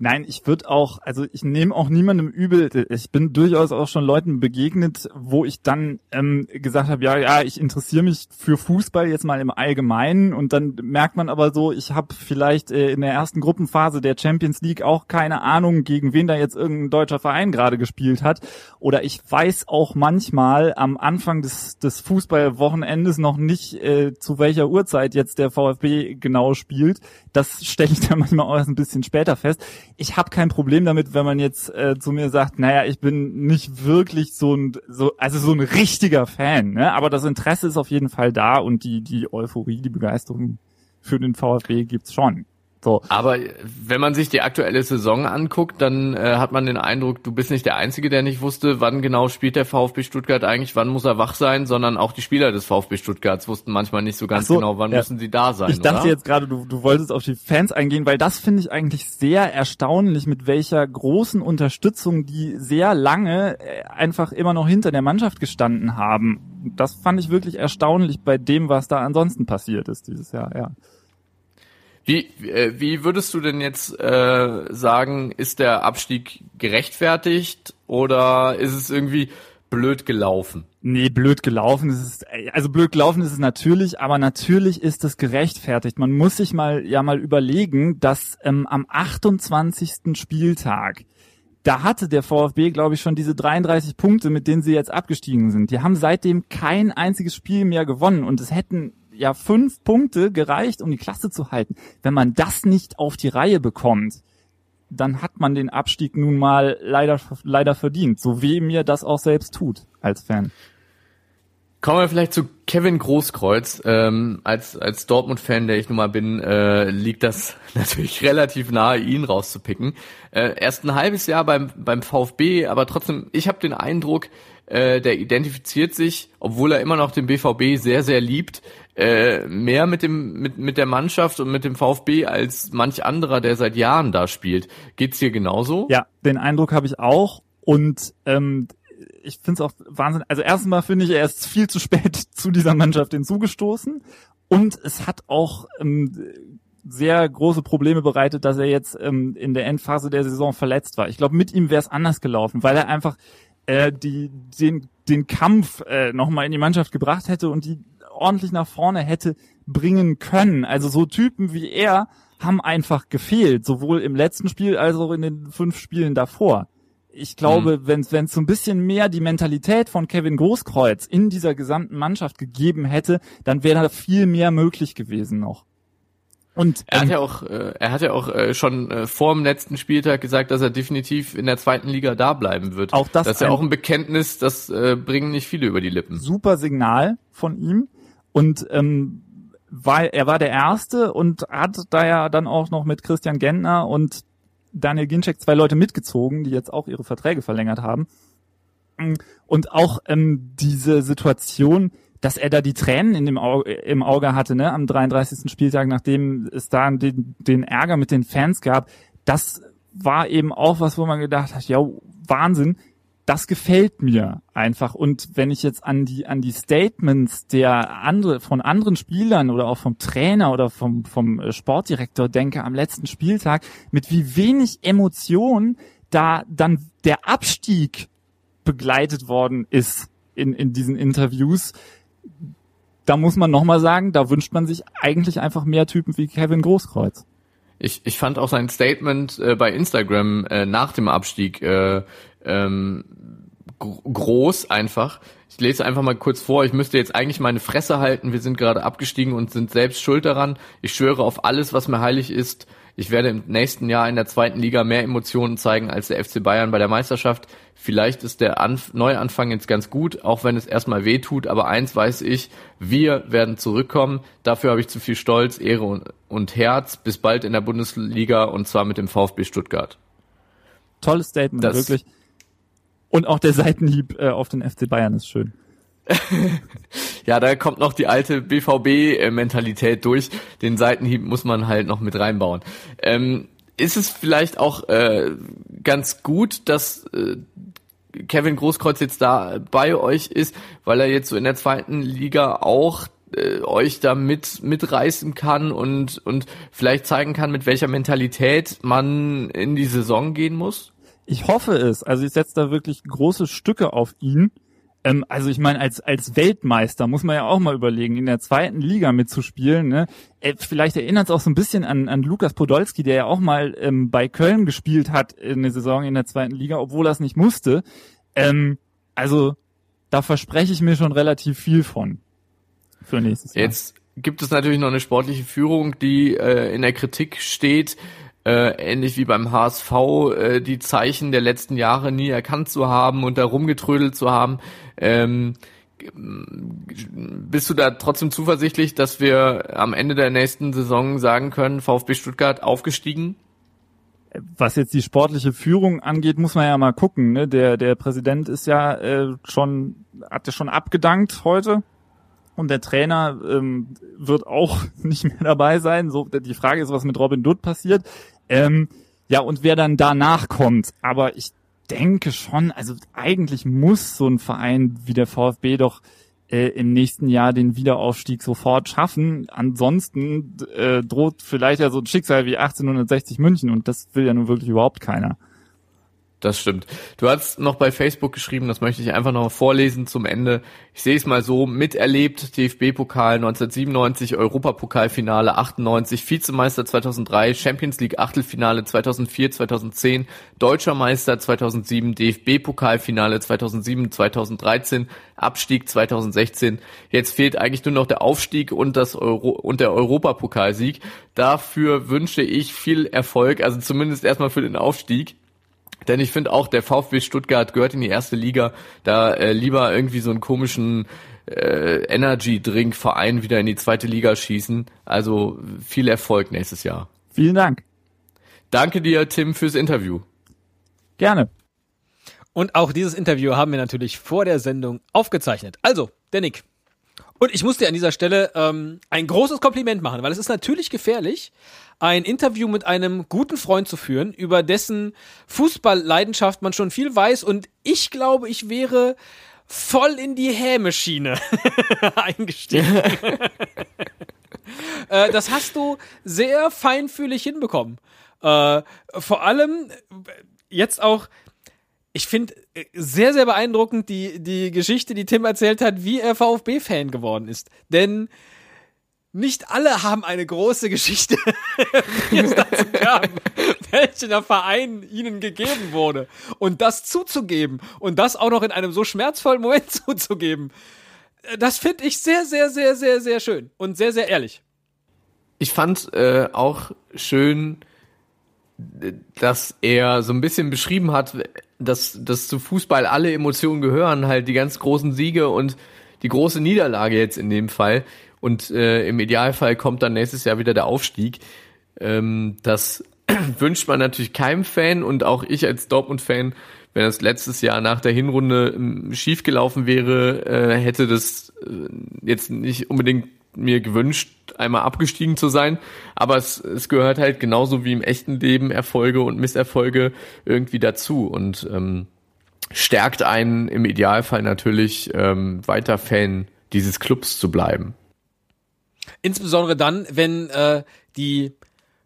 Nein, ich würde auch, also ich nehme auch niemandem übel. Ich bin durchaus auch schon Leuten begegnet, wo ich dann ähm, gesagt habe, ja, ja, ich interessiere mich für Fußball jetzt mal im Allgemeinen und dann merkt man aber so, ich habe vielleicht äh, in der ersten Gruppenphase der Champions League auch keine Ahnung, gegen wen da jetzt irgendein deutscher Verein gerade gespielt hat. Oder ich weiß auch manchmal am Anfang des, des Fußballwochenendes noch nicht, äh, zu welcher Uhrzeit jetzt der VfB genau spielt. Das stelle ich dann manchmal auch erst ein bisschen später fest ich habe kein Problem damit, wenn man jetzt äh, zu mir sagt, naja, ich bin nicht wirklich so ein, so, also so ein richtiger Fan, ne? aber das Interesse ist auf jeden Fall da und die, die Euphorie, die Begeisterung für den VfB gibt's schon. So. Aber wenn man sich die aktuelle Saison anguckt, dann äh, hat man den Eindruck, du bist nicht der Einzige, der nicht wusste, wann genau spielt der VfB Stuttgart eigentlich, wann muss er wach sein, sondern auch die Spieler des VfB Stuttgarts wussten manchmal nicht so ganz so, genau, wann ja. müssen sie da sein. Ich dachte oder? jetzt gerade, du, du wolltest auf die Fans eingehen, weil das finde ich eigentlich sehr erstaunlich, mit welcher großen Unterstützung die sehr lange äh, einfach immer noch hinter der Mannschaft gestanden haben. Das fand ich wirklich erstaunlich bei dem, was da ansonsten passiert ist dieses Jahr, ja. Wie, äh, wie würdest du denn jetzt äh, sagen, ist der Abstieg gerechtfertigt oder ist es irgendwie blöd gelaufen? Nee, blöd gelaufen ist es, also blöd gelaufen ist es natürlich, aber natürlich ist es gerechtfertigt. Man muss sich mal, ja mal überlegen, dass ähm, am 28. Spieltag, da hatte der VfB, glaube ich, schon diese 33 Punkte, mit denen sie jetzt abgestiegen sind. Die haben seitdem kein einziges Spiel mehr gewonnen und es hätten ja fünf Punkte gereicht, um die Klasse zu halten. Wenn man das nicht auf die Reihe bekommt, dann hat man den Abstieg nun mal leider, leider verdient. So weh mir das auch selbst tut als Fan. Kommen wir vielleicht zu Kevin Großkreuz. Ähm, als als Dortmund-Fan, der ich nun mal bin, äh, liegt das natürlich relativ nahe, ihn rauszupicken. Äh, erst ein halbes Jahr beim beim VfB, aber trotzdem, ich habe den Eindruck, äh, der identifiziert sich, obwohl er immer noch den BVB sehr sehr liebt, äh, mehr mit dem mit mit der Mannschaft und mit dem VfB als manch anderer, der seit Jahren da spielt. Geht's dir genauso? Ja, den Eindruck habe ich auch. Und ähm, ich finde es auch Wahnsinn. Also erstmal finde ich, er ist viel zu spät zu dieser Mannschaft hinzugestoßen. Und es hat auch ähm, sehr große Probleme bereitet, dass er jetzt ähm, in der Endphase der Saison verletzt war. Ich glaube, mit ihm wäre es anders gelaufen, weil er einfach äh, die, den, den Kampf äh, nochmal in die Mannschaft gebracht hätte und die ordentlich nach vorne hätte bringen können. Also so Typen wie er haben einfach gefehlt, sowohl im letzten Spiel als auch in den fünf Spielen davor. Ich glaube, mhm. wenn es so ein bisschen mehr die Mentalität von Kevin Großkreuz in dieser gesamten Mannschaft gegeben hätte, dann wäre da viel mehr möglich gewesen noch. Und er hat ja auch, äh, er hat ja auch äh, schon äh, vor dem letzten Spieltag gesagt, dass er definitiv in der zweiten Liga da bleiben wird. Auch das das ist ja auch ein Bekenntnis, das äh, bringen nicht viele über die Lippen. super Signal von ihm und ähm, weil er war der Erste und hat da ja dann auch noch mit Christian Gentner und Daniel Ginczek zwei Leute mitgezogen, die jetzt auch ihre Verträge verlängert haben. Und auch ähm, diese Situation, dass er da die Tränen in dem Auge, im Auge hatte, ne, am 33. Spieltag, nachdem es da den, den Ärger mit den Fans gab, das war eben auch was, wo man gedacht hat, ja, Wahnsinn, das gefällt mir einfach. Und wenn ich jetzt an die, an die Statements der andere, von anderen Spielern oder auch vom Trainer oder vom, vom äh, Sportdirektor denke am letzten Spieltag, mit wie wenig Emotion da dann der Abstieg begleitet worden ist in, in diesen Interviews, da muss man nochmal sagen, da wünscht man sich eigentlich einfach mehr Typen wie Kevin Großkreuz. Ich, ich fand auch sein Statement äh, bei Instagram äh, nach dem Abstieg äh, ähm, gro- groß einfach. Ich lese einfach mal kurz vor. Ich müsste jetzt eigentlich meine Fresse halten. Wir sind gerade abgestiegen und sind selbst schuld daran. Ich schwöre auf alles, was mir heilig ist. Ich werde im nächsten Jahr in der zweiten Liga mehr Emotionen zeigen als der FC Bayern bei der Meisterschaft. Vielleicht ist der Anf Neuanfang jetzt ganz gut, auch wenn es erstmal weh tut. Aber eins weiß ich, wir werden zurückkommen. Dafür habe ich zu viel Stolz, Ehre und, und Herz. Bis bald in der Bundesliga und zwar mit dem VfB Stuttgart. Tolles Statement, Das- wirklich. Und auch der Seitenhieb äh, auf den FC Bayern ist schön. Ja, da kommt noch die alte BVB-Mentalität durch. Den Seitenhieb muss man halt noch mit reinbauen. Ähm, ist es vielleicht auch äh, ganz gut, dass äh, Kevin Großkreuz jetzt da bei euch ist, weil er jetzt so in der zweiten Liga auch äh, euch da mit mitreißen kann und und vielleicht zeigen kann, mit welcher Mentalität man in die Saison gehen muss? Ich hoffe es. Also ich setze da wirklich große Stücke auf ihn. Ähm, also ich meine, als, als Weltmeister muss man ja auch mal überlegen, in der zweiten Liga mitzuspielen. Ne? Äh, vielleicht erinnert es auch so ein bisschen an, an Lukas Podolski, der ja auch mal ähm, bei Köln gespielt hat in der Saison in der zweiten Liga, obwohl er es nicht musste. Ähm, also da verspreche ich mir schon relativ viel von für nächstes Jahr. Jetzt gibt es natürlich noch eine sportliche Führung, die äh, in der Kritik steht, äh, ähnlich wie beim HSV, äh, die Zeichen der letzten Jahre nie erkannt zu haben und da rumgetrödelt zu haben. Ähm, bist du da trotzdem zuversichtlich, dass wir am Ende der nächsten Saison sagen können, VfB Stuttgart aufgestiegen? Was jetzt die sportliche Führung angeht, muss man ja mal gucken. Ne? Der, der Präsident ist ja äh, schon, hat ja schon abgedankt heute. Und der Trainer ähm, wird auch nicht mehr dabei sein. So, die Frage ist, was mit Robin Dutt passiert. Ähm, ja, und wer dann danach kommt. Aber ich denke schon, also eigentlich muss so ein Verein wie der VfB doch äh, im nächsten Jahr den Wiederaufstieg sofort schaffen. Ansonsten äh, droht vielleicht ja so ein Schicksal wie 1860 München und das will ja nun wirklich überhaupt keiner. Das stimmt. Du hast noch bei Facebook geschrieben, das möchte ich einfach noch vorlesen zum Ende. Ich sehe es mal so, miterlebt, DFB-Pokal 1997, Europapokalfinale 98, Vizemeister 2003, Champions League Achtelfinale 2004, 2010, Deutscher Meister 2007, DFB-Pokalfinale 2007, 2013, Abstieg 2016. Jetzt fehlt eigentlich nur noch der Aufstieg und das Euro und der Europapokalsieg. Dafür wünsche ich viel Erfolg, also zumindest erstmal für den Aufstieg. Denn ich finde auch, der VfB Stuttgart gehört in die erste Liga. Da äh, lieber irgendwie so einen komischen äh, Energy-Drink-Verein wieder in die zweite Liga schießen. Also viel Erfolg nächstes Jahr. Vielen Dank. Danke dir, Tim, fürs Interview. Gerne. Und auch dieses Interview haben wir natürlich vor der Sendung aufgezeichnet. Also, der Nick. Und ich muss dir an dieser Stelle ähm, ein großes Kompliment machen, weil es ist natürlich gefährlich, ein Interview mit einem guten Freund zu führen, über dessen Fußballleidenschaft man schon viel weiß. Und ich glaube, ich wäre voll in die Hämeschiene eingestiegen. äh, das hast du sehr feinfühlig hinbekommen. Äh, vor allem jetzt auch ich finde äh, sehr, sehr beeindruckend die, die Geschichte, die Tim erzählt hat, wie er VfB-Fan geworden ist. Denn nicht alle haben eine große Geschichte, wie es dazu kam, welche der Verein ihnen gegeben wurde. Und das zuzugeben und das auch noch in einem so schmerzvollen Moment zuzugeben, äh, das finde ich sehr, sehr, sehr, sehr, sehr schön und sehr, sehr ehrlich. Ich fand äh, auch schön, dass er so ein bisschen beschrieben hat, dass, dass zu Fußball alle Emotionen gehören, halt die ganz großen Siege und die große Niederlage jetzt in dem Fall. Und äh, im Idealfall kommt dann nächstes Jahr wieder der Aufstieg. Ähm, das wünscht man natürlich keinem Fan und auch ich als Dortmund-Fan, wenn das letztes Jahr nach der Hinrunde ähm, schiefgelaufen wäre, äh, hätte das äh, jetzt nicht unbedingt mir gewünscht, einmal abgestiegen zu sein. Aber es, es gehört halt genauso wie im echten Leben Erfolge und Misserfolge irgendwie dazu und ähm, stärkt einen im Idealfall natürlich ähm, weiter Fan dieses Clubs zu bleiben. Insbesondere dann, wenn äh, die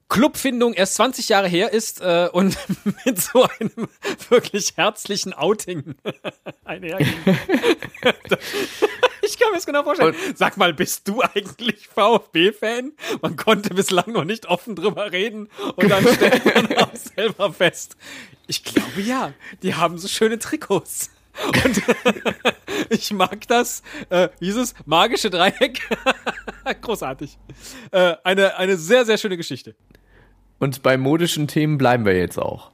Clubfindung erst 20 Jahre her ist äh, und mit so einem wirklich herzlichen Outing einherging. ich kann mir das genau vorstellen. Und Sag mal, bist du eigentlich VfB-Fan? Man konnte bislang noch nicht offen drüber reden und dann stellt man auch selber fest. Ich glaube ja, die haben so schöne Trikots. Und ich mag das, äh, dieses magische Dreieck. Großartig. Äh, eine, eine sehr, sehr schöne Geschichte. Und bei modischen Themen bleiben wir jetzt auch.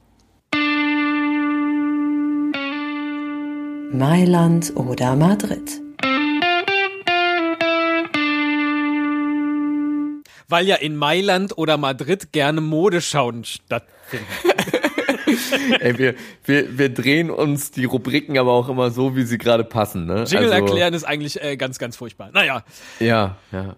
Mailand oder Madrid. Weil ja in Mailand oder Madrid gerne Modeschauen stattfinden. Ey, wir, wir, wir drehen uns die Rubriken aber auch immer so, wie sie gerade passen. Ne? Jingle also, erklären ist eigentlich äh, ganz, ganz furchtbar. Naja. Ja, ja.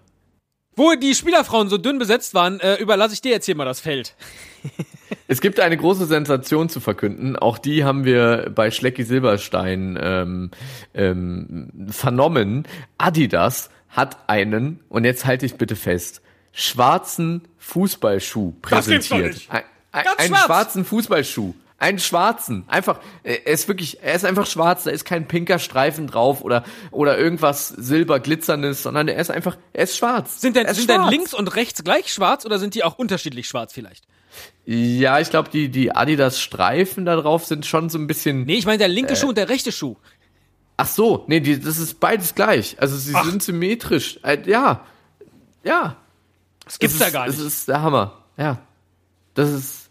Wo die Spielerfrauen so dünn besetzt waren, äh, überlasse ich dir jetzt hier mal das Feld. es gibt eine große Sensation zu verkünden. Auch die haben wir bei Schlecki Silberstein ähm, ähm, vernommen. Adidas hat einen, und jetzt halte ich bitte fest, schwarzen Fußballschuh präsentiert. Ein, ein, einen schwarz. schwarzen Fußballschuh. Einen schwarzen. Einfach, er ist wirklich, er ist einfach schwarz, da ist kein pinker Streifen drauf oder, oder irgendwas silberglitzerndes, sondern er ist einfach, er ist schwarz. Sind denn, sind denn links und rechts gleich schwarz oder sind die auch unterschiedlich schwarz vielleicht? Ja, ich glaube, die, die Adidas Streifen da drauf sind schon so ein bisschen. Nee, ich meine der linke äh, Schuh und der rechte Schuh. Ach so, nee, die, das ist beides gleich. Also sie Ach. sind symmetrisch. Äh, ja. Ja. Das gibt's da gar nicht. Das ist der Hammer. Ja. Das ist,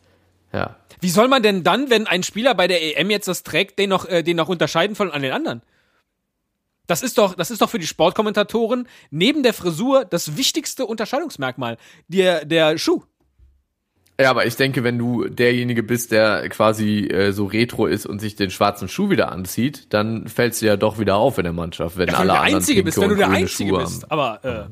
ja. Wie soll man denn dann, wenn ein Spieler bei der EM jetzt das trägt, den noch, äh, den noch unterscheiden von an den anderen? Das ist doch, das ist doch für die Sportkommentatoren neben der Frisur das wichtigste Unterscheidungsmerkmal. Der, der Schuh. Ja, aber ich denke, wenn du derjenige bist, der quasi äh, so retro ist und sich den schwarzen Schuh wieder anzieht, dann fällst du ja doch wieder auf in der Mannschaft, wenn Ja, alle wenn du der anderen Einzige bist, wenn du der Einzige Schuhe bist. haben. Aber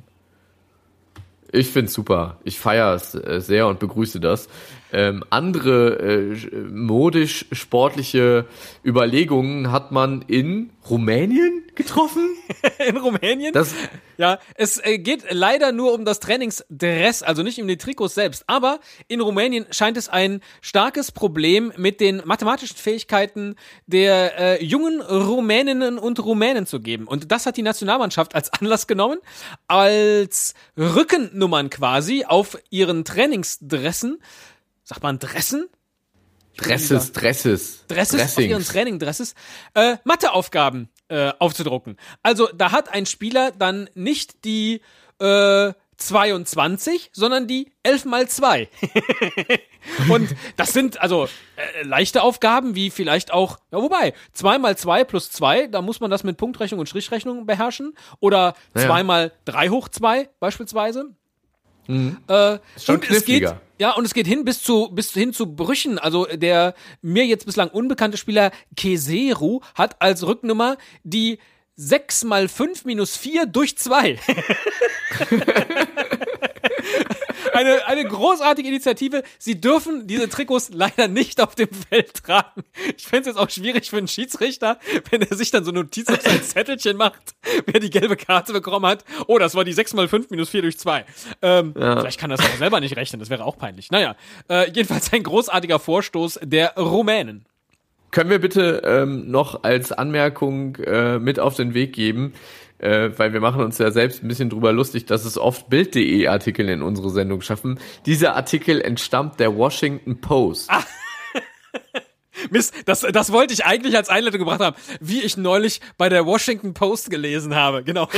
äh, Ich find's super. Ich feiere es äh, sehr und begrüße das. Ähm, andere äh, modisch-sportliche Überlegungen hat man in Rumänien getroffen. in Rumänien. Das, Ja, es äh, geht leider nur um das Trainingsdress, also nicht um die Trikots selbst. Aber in Rumänien scheint es ein starkes Problem mit den mathematischen Fähigkeiten der äh, jungen Rumäninnen und Rumänen zu geben. Und das hat die Nationalmannschaft als Anlass genommen, als Rückennummern quasi auf ihren Trainingsdressen. Sagt man Dressen? Dresses, Dresses. Dresses auf ihren Dressings. Training-Dresses äh, Matheaufgaben äh, aufzudrucken. Also da hat ein Spieler dann nicht die äh, 22, sondern die 11 mal 2. Und das sind also äh, leichte Aufgaben, wie vielleicht auch, ja wobei, 2 mal 2 plus 2, da muss man das mit Punktrechnung und Strichrechnung beherrschen. Oder Naja. 2 mal 3 hoch 2 beispielsweise. Äh, schon und es geht, ja, und es geht hin bis zu, bis hin zu Brüchen. Also der mir jetzt bislang unbekannte Spieler Keseru hat als Rücknummer die 6 mal 5 minus 4 durch 2. eine, eine großartige Initiative. Sie dürfen diese Trikots leider nicht auf dem Feld tragen. Ich fände es jetzt auch schwierig für einen Schiedsrichter, wenn er sich dann so Notiz auf sein Zettelchen macht, wer die gelbe Karte bekommen hat. Oh, das war die 6 mal 5 minus 4 durch 2. Ähm, Vielleicht kann das auch selber nicht rechnen, das wäre auch peinlich. Naja, äh, jedenfalls ein großartiger Vorstoß der Rumänen. Können wir bitte ähm, noch als Anmerkung äh, mit auf den Weg geben, äh, weil wir machen uns ja selbst ein bisschen drüber lustig, dass es oft Bild.de Artikel in unsere Sendung schaffen. Dieser Artikel entstammt der Washington Post. Mist, das, das wollte ich eigentlich als Einleitung gebracht haben, wie ich neulich bei der Washington Post gelesen habe. Genau.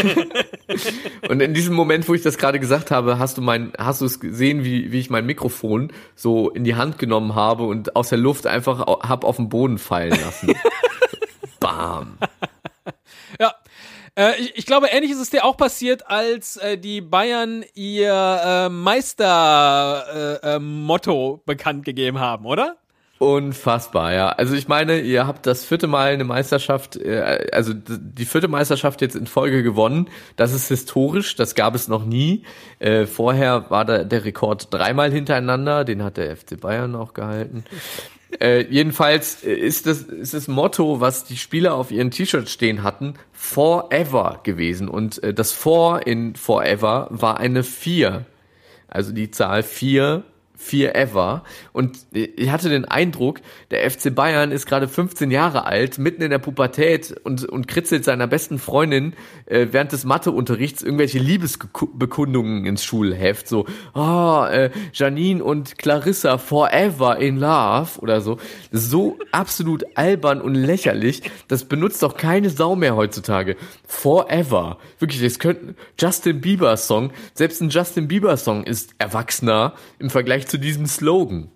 Und in diesem Moment, wo ich das gerade gesagt habe, hast du mein, hast du es gesehen, wie, wie ich mein Mikrofon so in die Hand genommen habe und aus der Luft einfach hab auf den Boden fallen lassen. Bam. Ja. Äh, ich, ich glaube, ähnlich ist es dir auch passiert, als äh, die Bayern ihr äh, Meister-Motto äh, äh, Motto bekannt gegeben haben, oder? Unfassbar, ja. Also ich meine, ihr habt das vierte Mal eine Meisterschaft, äh, also die vierte Meisterschaft jetzt in Folge gewonnen. Das ist historisch, das gab es noch nie. Äh, vorher war da der Rekord dreimal hintereinander, den hat der FC Bayern auch gehalten. Äh, jedenfalls äh, ist das, ist das Motto, was die Spieler auf ihren T-Shirts stehen hatten, Forever gewesen. Und äh, das For in Forever war eine 4. Also die Zahl 4, 4 ever. Und ich hatte den Eindruck, der FC Bayern ist gerade 15 Jahre alt, mitten in der Pubertät und, und kritzelt seiner besten Freundin äh, während des Matheunterrichts irgendwelche Liebesbekundungen ins Schulheft. So, oh, äh, Janine und Clarissa forever in love oder so. So absolut albern und lächerlich. Das benutzt doch keine Sau mehr heutzutage. Forever. Wirklich, es könnte Justin Bieber Song. Selbst ein Justin Bieber Song ist erwachsener im Vergleich zu diesem Slogan.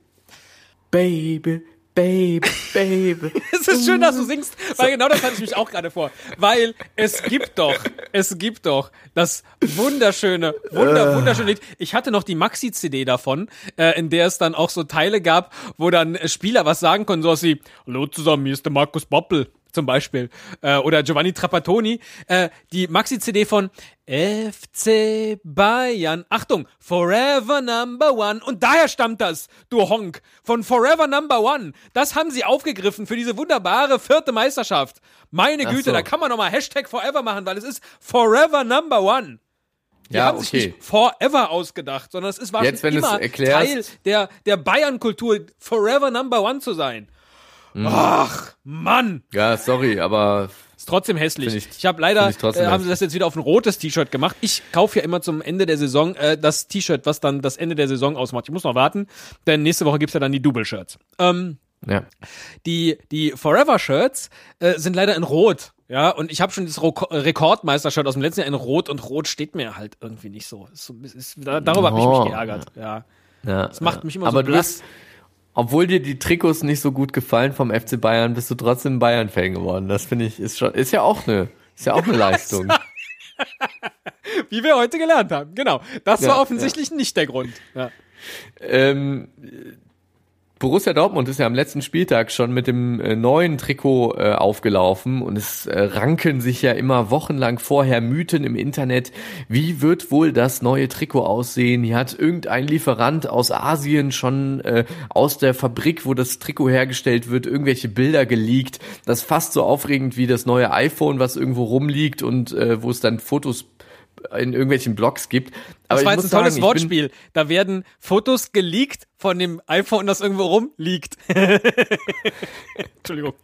Baby, baby, baby. Es ist schön, dass du singst, weil genau das hatte ich mich auch gerade vor. Weil es gibt doch, es gibt doch das wunderschöne, wunder, wunderschöne Lied. Ich hatte noch die Maxi-CD davon, äh, in der es dann auch so Teile gab, wo dann äh, Spieler was sagen konnten, so was wie, Hallo zusammen, hier ist der Markus Boppel zum Beispiel. Äh, oder Giovanni Trapattoni. Äh, die Maxi-CD von FC Bayern. Achtung, Forever Number One. Und daher stammt das, du Honk, von Forever Number One. Das haben sie aufgegriffen für diese wunderbare vierte Meisterschaft. Meine Ach Güte, so. da kann man nochmal Hashtag Forever machen, weil es ist Forever Number One. Die Ja, haben sich okay. nicht Forever ausgedacht, sondern es ist war Jetzt, schon immer Teil der, der Bayern-Kultur, Forever Number One zu sein. Mhm. Ach, Mann. Ja, sorry, aber Ist trotzdem hässlich. Find Ich, ich- habe leider, ich äh, haben sie das jetzt wieder auf ein rotes T-Shirt gemacht. Ich kaufe ja immer zum Ende der Saison äh, das T-Shirt, was dann das Ende der Saison ausmacht. Ich muss noch warten, denn nächste Woche gibt's ja dann die Double-Shirts. Ähm, ja. die, die Forever-Shirts äh, sind leider in Rot. Ja, und ich habe schon das Ro Rekordmeister-Shirt aus dem letzten Jahr in Rot und Rot steht mir halt irgendwie nicht so. Ist so ist, ist, da, darüber habe ich Oh. mich geärgert. Ja. ja Das macht mich immer aber so du blass. bist, obwohl dir die Trikots nicht so gut gefallen vom FC Bayern, bist du trotzdem Bayern-Fan geworden. Das finde ich, ist schon, ist ja auch eine Ist ja auch eine Leistung. Wie wir heute gelernt haben. Genau. Das Ja, war offensichtlich nicht der Grund. Ja. Ähm, Borussia Dortmund ist ja am letzten Spieltag schon mit dem äh, neuen Trikot äh, aufgelaufen und es äh, ranken sich ja immer wochenlang vorher Mythen im Internet. Wie wird wohl das neue Trikot aussehen? Hier hat irgendein Lieferant aus Asien schon aus der Fabrik, wo das Trikot hergestellt wird, irgendwelche Bilder geleakt. Das ist fast so aufregend wie das neue iPhone, was irgendwo rumliegt und wo es dann Fotos in irgendwelchen Blogs gibt. Das ich war jetzt ein tolles sagen, Wortspiel. Da werden Fotos geleakt von dem iPhone, das irgendwo rumliegt. Entschuldigung.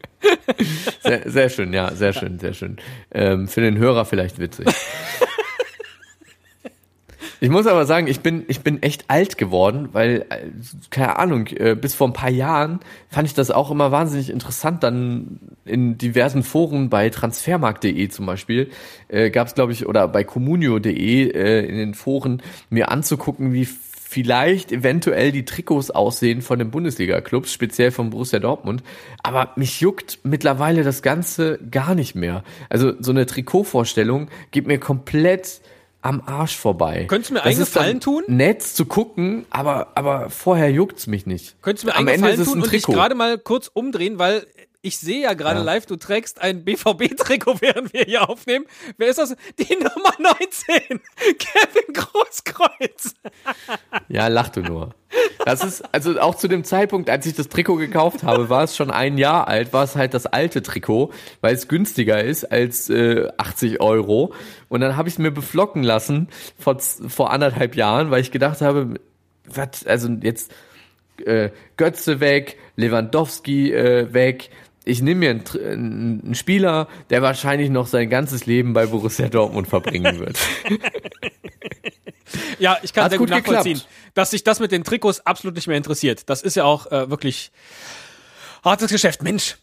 Sehr, sehr schön, ja, sehr schön, sehr schön. Ähm, für den Hörer vielleicht witzig. Ich muss aber sagen, ich bin, ich bin echt alt geworden, weil, äh, keine Ahnung, äh, bis vor ein paar Jahren fand ich das auch immer wahnsinnig interessant, dann in diversen Foren bei transfermarkt.de zum Beispiel, äh, gab es, glaube ich, oder bei communio.de äh, in den Foren, mir anzugucken, wie vielleicht eventuell die Trikots aussehen von den Bundesliga-Clubs, speziell von Borussia Dortmund. Aber mich juckt mittlerweile das Ganze gar nicht mehr. Also so eine Trikotvorstellung geht mir komplett am Arsch vorbei. Könntest du mir einen Gefallen tun? Nett zu gucken, aber, aber vorher juckt's mich nicht. Könntest du mir einen Gefallen tun ein und dich gerade mal kurz umdrehen, weil ich sehe ja gerade Ja. live, du trägst ein BVB-Trikot, während wir hier aufnehmen. Wer ist das? Die Nummer 19. Kevin Großkreuz. Ja, lach du nur. Das ist, also auch zu dem Zeitpunkt, als ich das Trikot gekauft habe, war es schon ein Jahr alt, war es halt das alte Trikot, weil es günstiger ist als äh, 80 Euro. Und dann habe ich es mir beflocken lassen vor, vor anderthalb Jahren, weil ich gedacht habe, was, also jetzt äh, Götze weg, Lewandowski äh, weg. Ich nehme mir einen, einen Spieler, der wahrscheinlich noch sein ganzes Leben bei Borussia Dortmund verbringen wird. Ja, ich kann Hat sehr gut, gut geklappt. nachvollziehen, dass sich das mit den Trikots absolut nicht mehr interessiert. Das ist ja auch äh, wirklich hartes Geschäft. Mensch,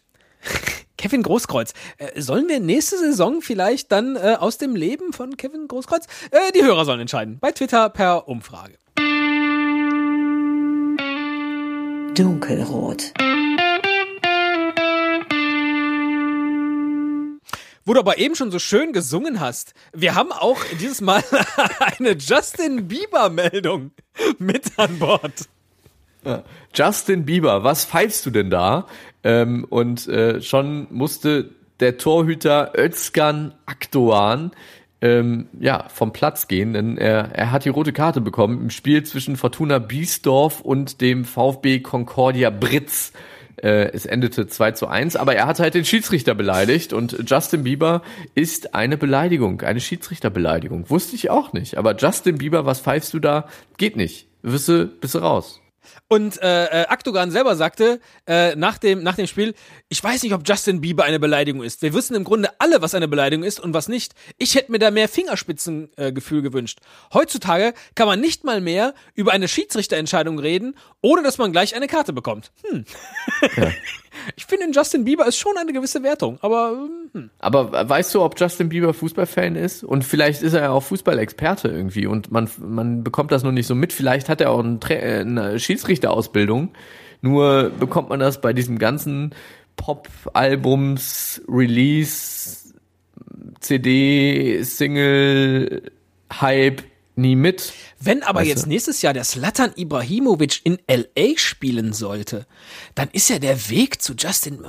Kevin Großkreuz. Äh, sollen wir nächste Saison vielleicht dann äh, aus dem Leben von Kevin Großkreuz? Äh, die Hörer sollen entscheiden. Bei Twitter per Umfrage. Dunkelrot. Wo du aber eben schon so schön gesungen hast, wir haben auch dieses Mal eine Justin Bieber-Meldung mit an Bord. Justin Bieber, was pfeifst du denn da? Ähm, und äh, schon musste der Torhüter Özkan Akdoğan ähm, ja, vom Platz gehen, denn er, er hat die rote Karte bekommen im Spiel zwischen Fortuna Biesdorf und dem VfB Concordia Britz. Äh, es endete 2 zu 1, aber er hat halt den Schiedsrichter beleidigt und Justin Bieber ist eine Beleidigung, eine Schiedsrichterbeleidigung. Wusste ich auch nicht, aber Justin Bieber, was pfeifst du da? Geht nicht. Wirst du, bist du raus. Und äh, äh, Akdogan selber sagte äh, nach, dem, nach dem Spiel, ich weiß nicht, ob Justin Bieber eine Beleidigung ist. Wir wissen im Grunde alle, was eine Beleidigung ist und was nicht. Ich hätte mir da mehr Fingerspitzengefühl äh, gewünscht. Heutzutage kann man nicht mal mehr über eine Schiedsrichterentscheidung reden, ohne dass man gleich eine Karte bekommt. Hm. Ich finde, in Justin Bieber ist schon eine gewisse Wertung, aber hm. Aber weißt du, ob Justin Bieber Fußballfan ist? Und vielleicht ist er ja auch Fußballexperte irgendwie und man, man bekommt das noch nicht so mit. Vielleicht hat er auch Tra äh, eine Schiedsrichterausbildung. Nur bekommt man das bei diesem ganzen Pop-Albums, Release, CD, Single, Hype nie mit. Wenn aber Weißt jetzt du? nächstes Jahr der Slatan Ibrahimovic in LA spielen sollte, dann ist ja der Weg zu Justin,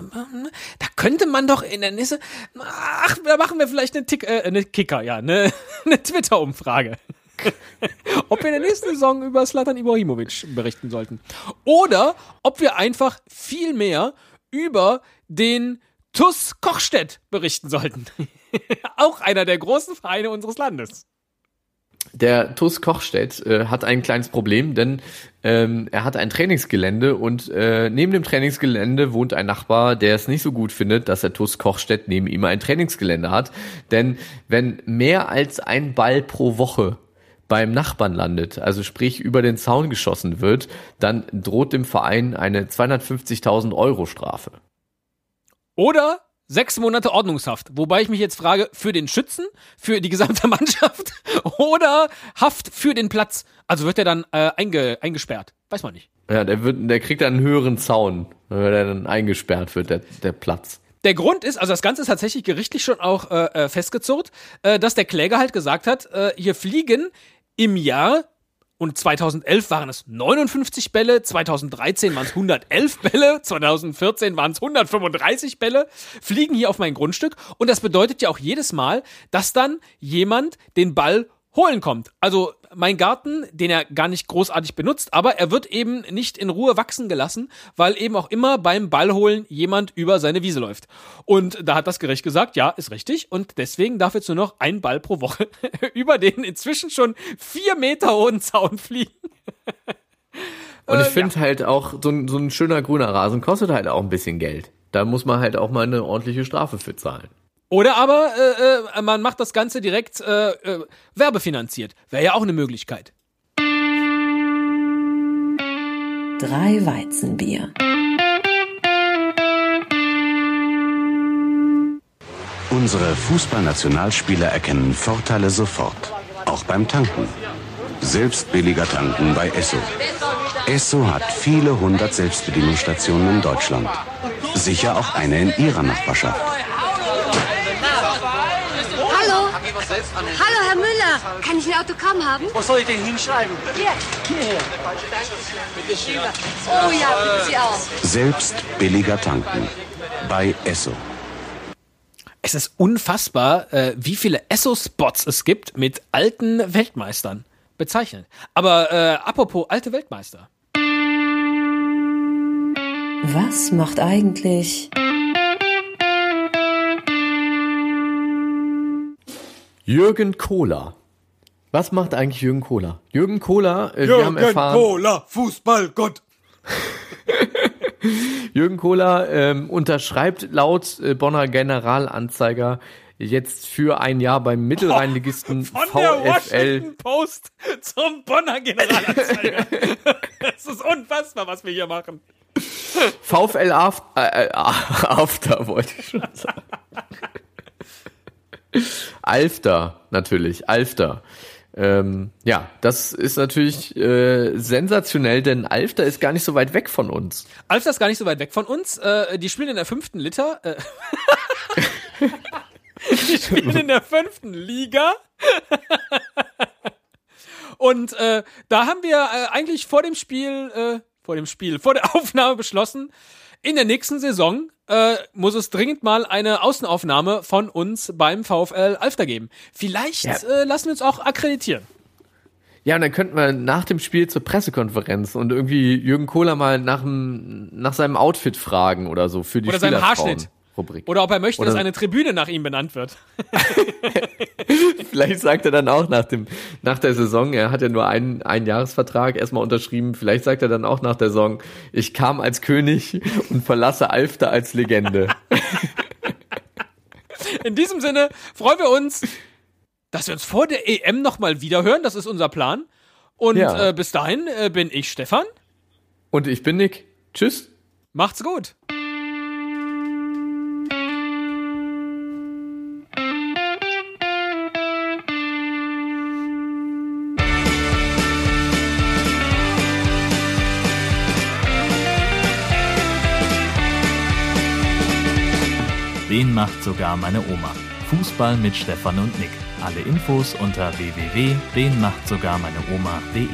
da könnte man doch in der nächste, ach, da machen wir vielleicht eine, Tick, äh, eine Kicker, ja, eine, eine Twitter-Umfrage. ob wir in der nächsten Saison über Slatan Ibrahimovic berichten sollten. Oder ob wir einfach viel mehr über den TUS Kochstedt berichten sollten. Auch einer der großen Vereine unseres Landes. Der TuS Kochstedt äh, hat ein kleines Problem, denn ähm, er hat ein Trainingsgelände und äh, neben dem Trainingsgelände wohnt ein Nachbar, der es nicht so gut findet, dass der TuS Kochstedt neben ihm ein Trainingsgelände hat. Denn wenn mehr als ein Ball pro Woche beim Nachbarn landet, also sprich über den Zaun geschossen wird, dann droht dem Verein eine 250.000 Euro Strafe. Oder sechs Monate Ordnungshaft. Wobei ich mich jetzt frage, für den Schützen, für die gesamte Mannschaft oder Haft für den Platz. Also wird er dann äh, einge eingesperrt. Weiß man nicht. Ja, der wird, der kriegt dann einen höheren Zaun, weil er dann eingesperrt wird, der, der Platz. Der Grund ist, also das Ganze ist tatsächlich gerichtlich schon auch äh, äh, festgezurrt, äh, dass der Kläger halt gesagt hat, äh, hier fliegen im Jahr und 2011 waren es 59 Bälle, 2013 waren es 111 Bälle, 2014 waren es 135 Bälle, fliegen hier auf mein Grundstück. Und das bedeutet ja auch jedes Mal, dass dann jemand den Ball holen kommt. Also mein Garten, den er gar nicht großartig benutzt, aber er wird eben nicht in Ruhe wachsen gelassen, weil eben auch immer beim Ballholen jemand über seine Wiese läuft. Und da hat das Gericht gesagt, ja, ist richtig. Und deswegen darf jetzt nur noch ein Ball pro Woche über den inzwischen schon vier Meter hohen Zaun fliegen. Und ich Äh, finde halt auch, so ein, so ein schöner grüner Rasen kostet halt auch ein bisschen Geld. Da muss man halt auch mal eine ordentliche Strafe für zahlen. Oder aber äh, äh, man macht das Ganze direkt äh, äh, werbefinanziert. Wäre ja auch eine Möglichkeit. Drei Weizenbier. Unsere Fußballnationalspieler erkennen Vorteile sofort, auch beim Tanken. Selbst billiger tanken bei Esso. Esso hat viele hundert Selbstbedienungsstationen in Deutschland. Sicher auch eine in Ihrer Nachbarschaft. Hallo? Hallo, Herr Müller. Kann ich ein Autogramm haben? Wo soll ich denn hinschreiben? Hier. Oh ja, bitte Sie auch. Selbst billiger tanken bei Esso. Es ist unfassbar, äh, wie viele Esso-Spots es gibt mit alten Weltmeistern. Bezeichnend. Aber äh, apropos alte Weltmeister. Was macht eigentlich Jürgen Kohler. Was macht eigentlich Jürgen Kohler? Jürgen Kohler, äh, wir haben erfahren, Kohler, Fußballgott. Jürgen Kohler ähm, unterschreibt laut äh, Bonner Generalanzeiger jetzt für ein Jahr beim Mittelrheinligisten Von der VfL. Washington Post zum Bonner Generalanzeiger. Es ist unfassbar, was wir hier machen. VfL Aft, äh, äh, After wollte ich schon sagen. Alfter, natürlich, Alfter. Ähm, ja, das ist natürlich äh, sensationell, denn Alfter ist gar nicht so weit weg von uns. Alfter ist gar nicht so weit weg von uns. Äh, die spielen in der fünften Liter. Äh, die spielen in der fünften Liga. Und äh, da haben wir äh, eigentlich vor dem Spiel, äh, vor dem Spiel, vor der Aufnahme beschlossen, in der nächsten Saison äh, muss es dringend mal eine Außenaufnahme von uns beim VfL Alfter geben. Vielleicht Ja. äh, lassen wir uns auch akkreditieren. Ja, und dann könnten wir nach dem Spiel zur Pressekonferenz und irgendwie Jürgen Kohler mal nach, dem, nach seinem Outfit fragen oder so für die Oder seinem Haarschnitt. Rubrik. Oder ob er möchte, dass Oder- eine Tribüne nach ihm benannt wird. Vielleicht sagt er dann auch nach dem, nach der Saison, er hat ja nur einen, einen Jahresvertrag erstmal unterschrieben, vielleicht sagt er dann auch nach der Saison, ich kam als König und verlasse Alfter als Legende. In diesem Sinne freuen wir uns, dass wir uns vor der EM nochmal wiederhören. Das ist unser Plan. Und Ja. äh, bis dahin äh, bin ich Stefan. Und ich bin Nick. Tschüss. Macht's gut. Den macht sogar meine Oma. Fußball mit Stefan und Nick. Alle Infos unter www.denmachtsogarmeineoma.de.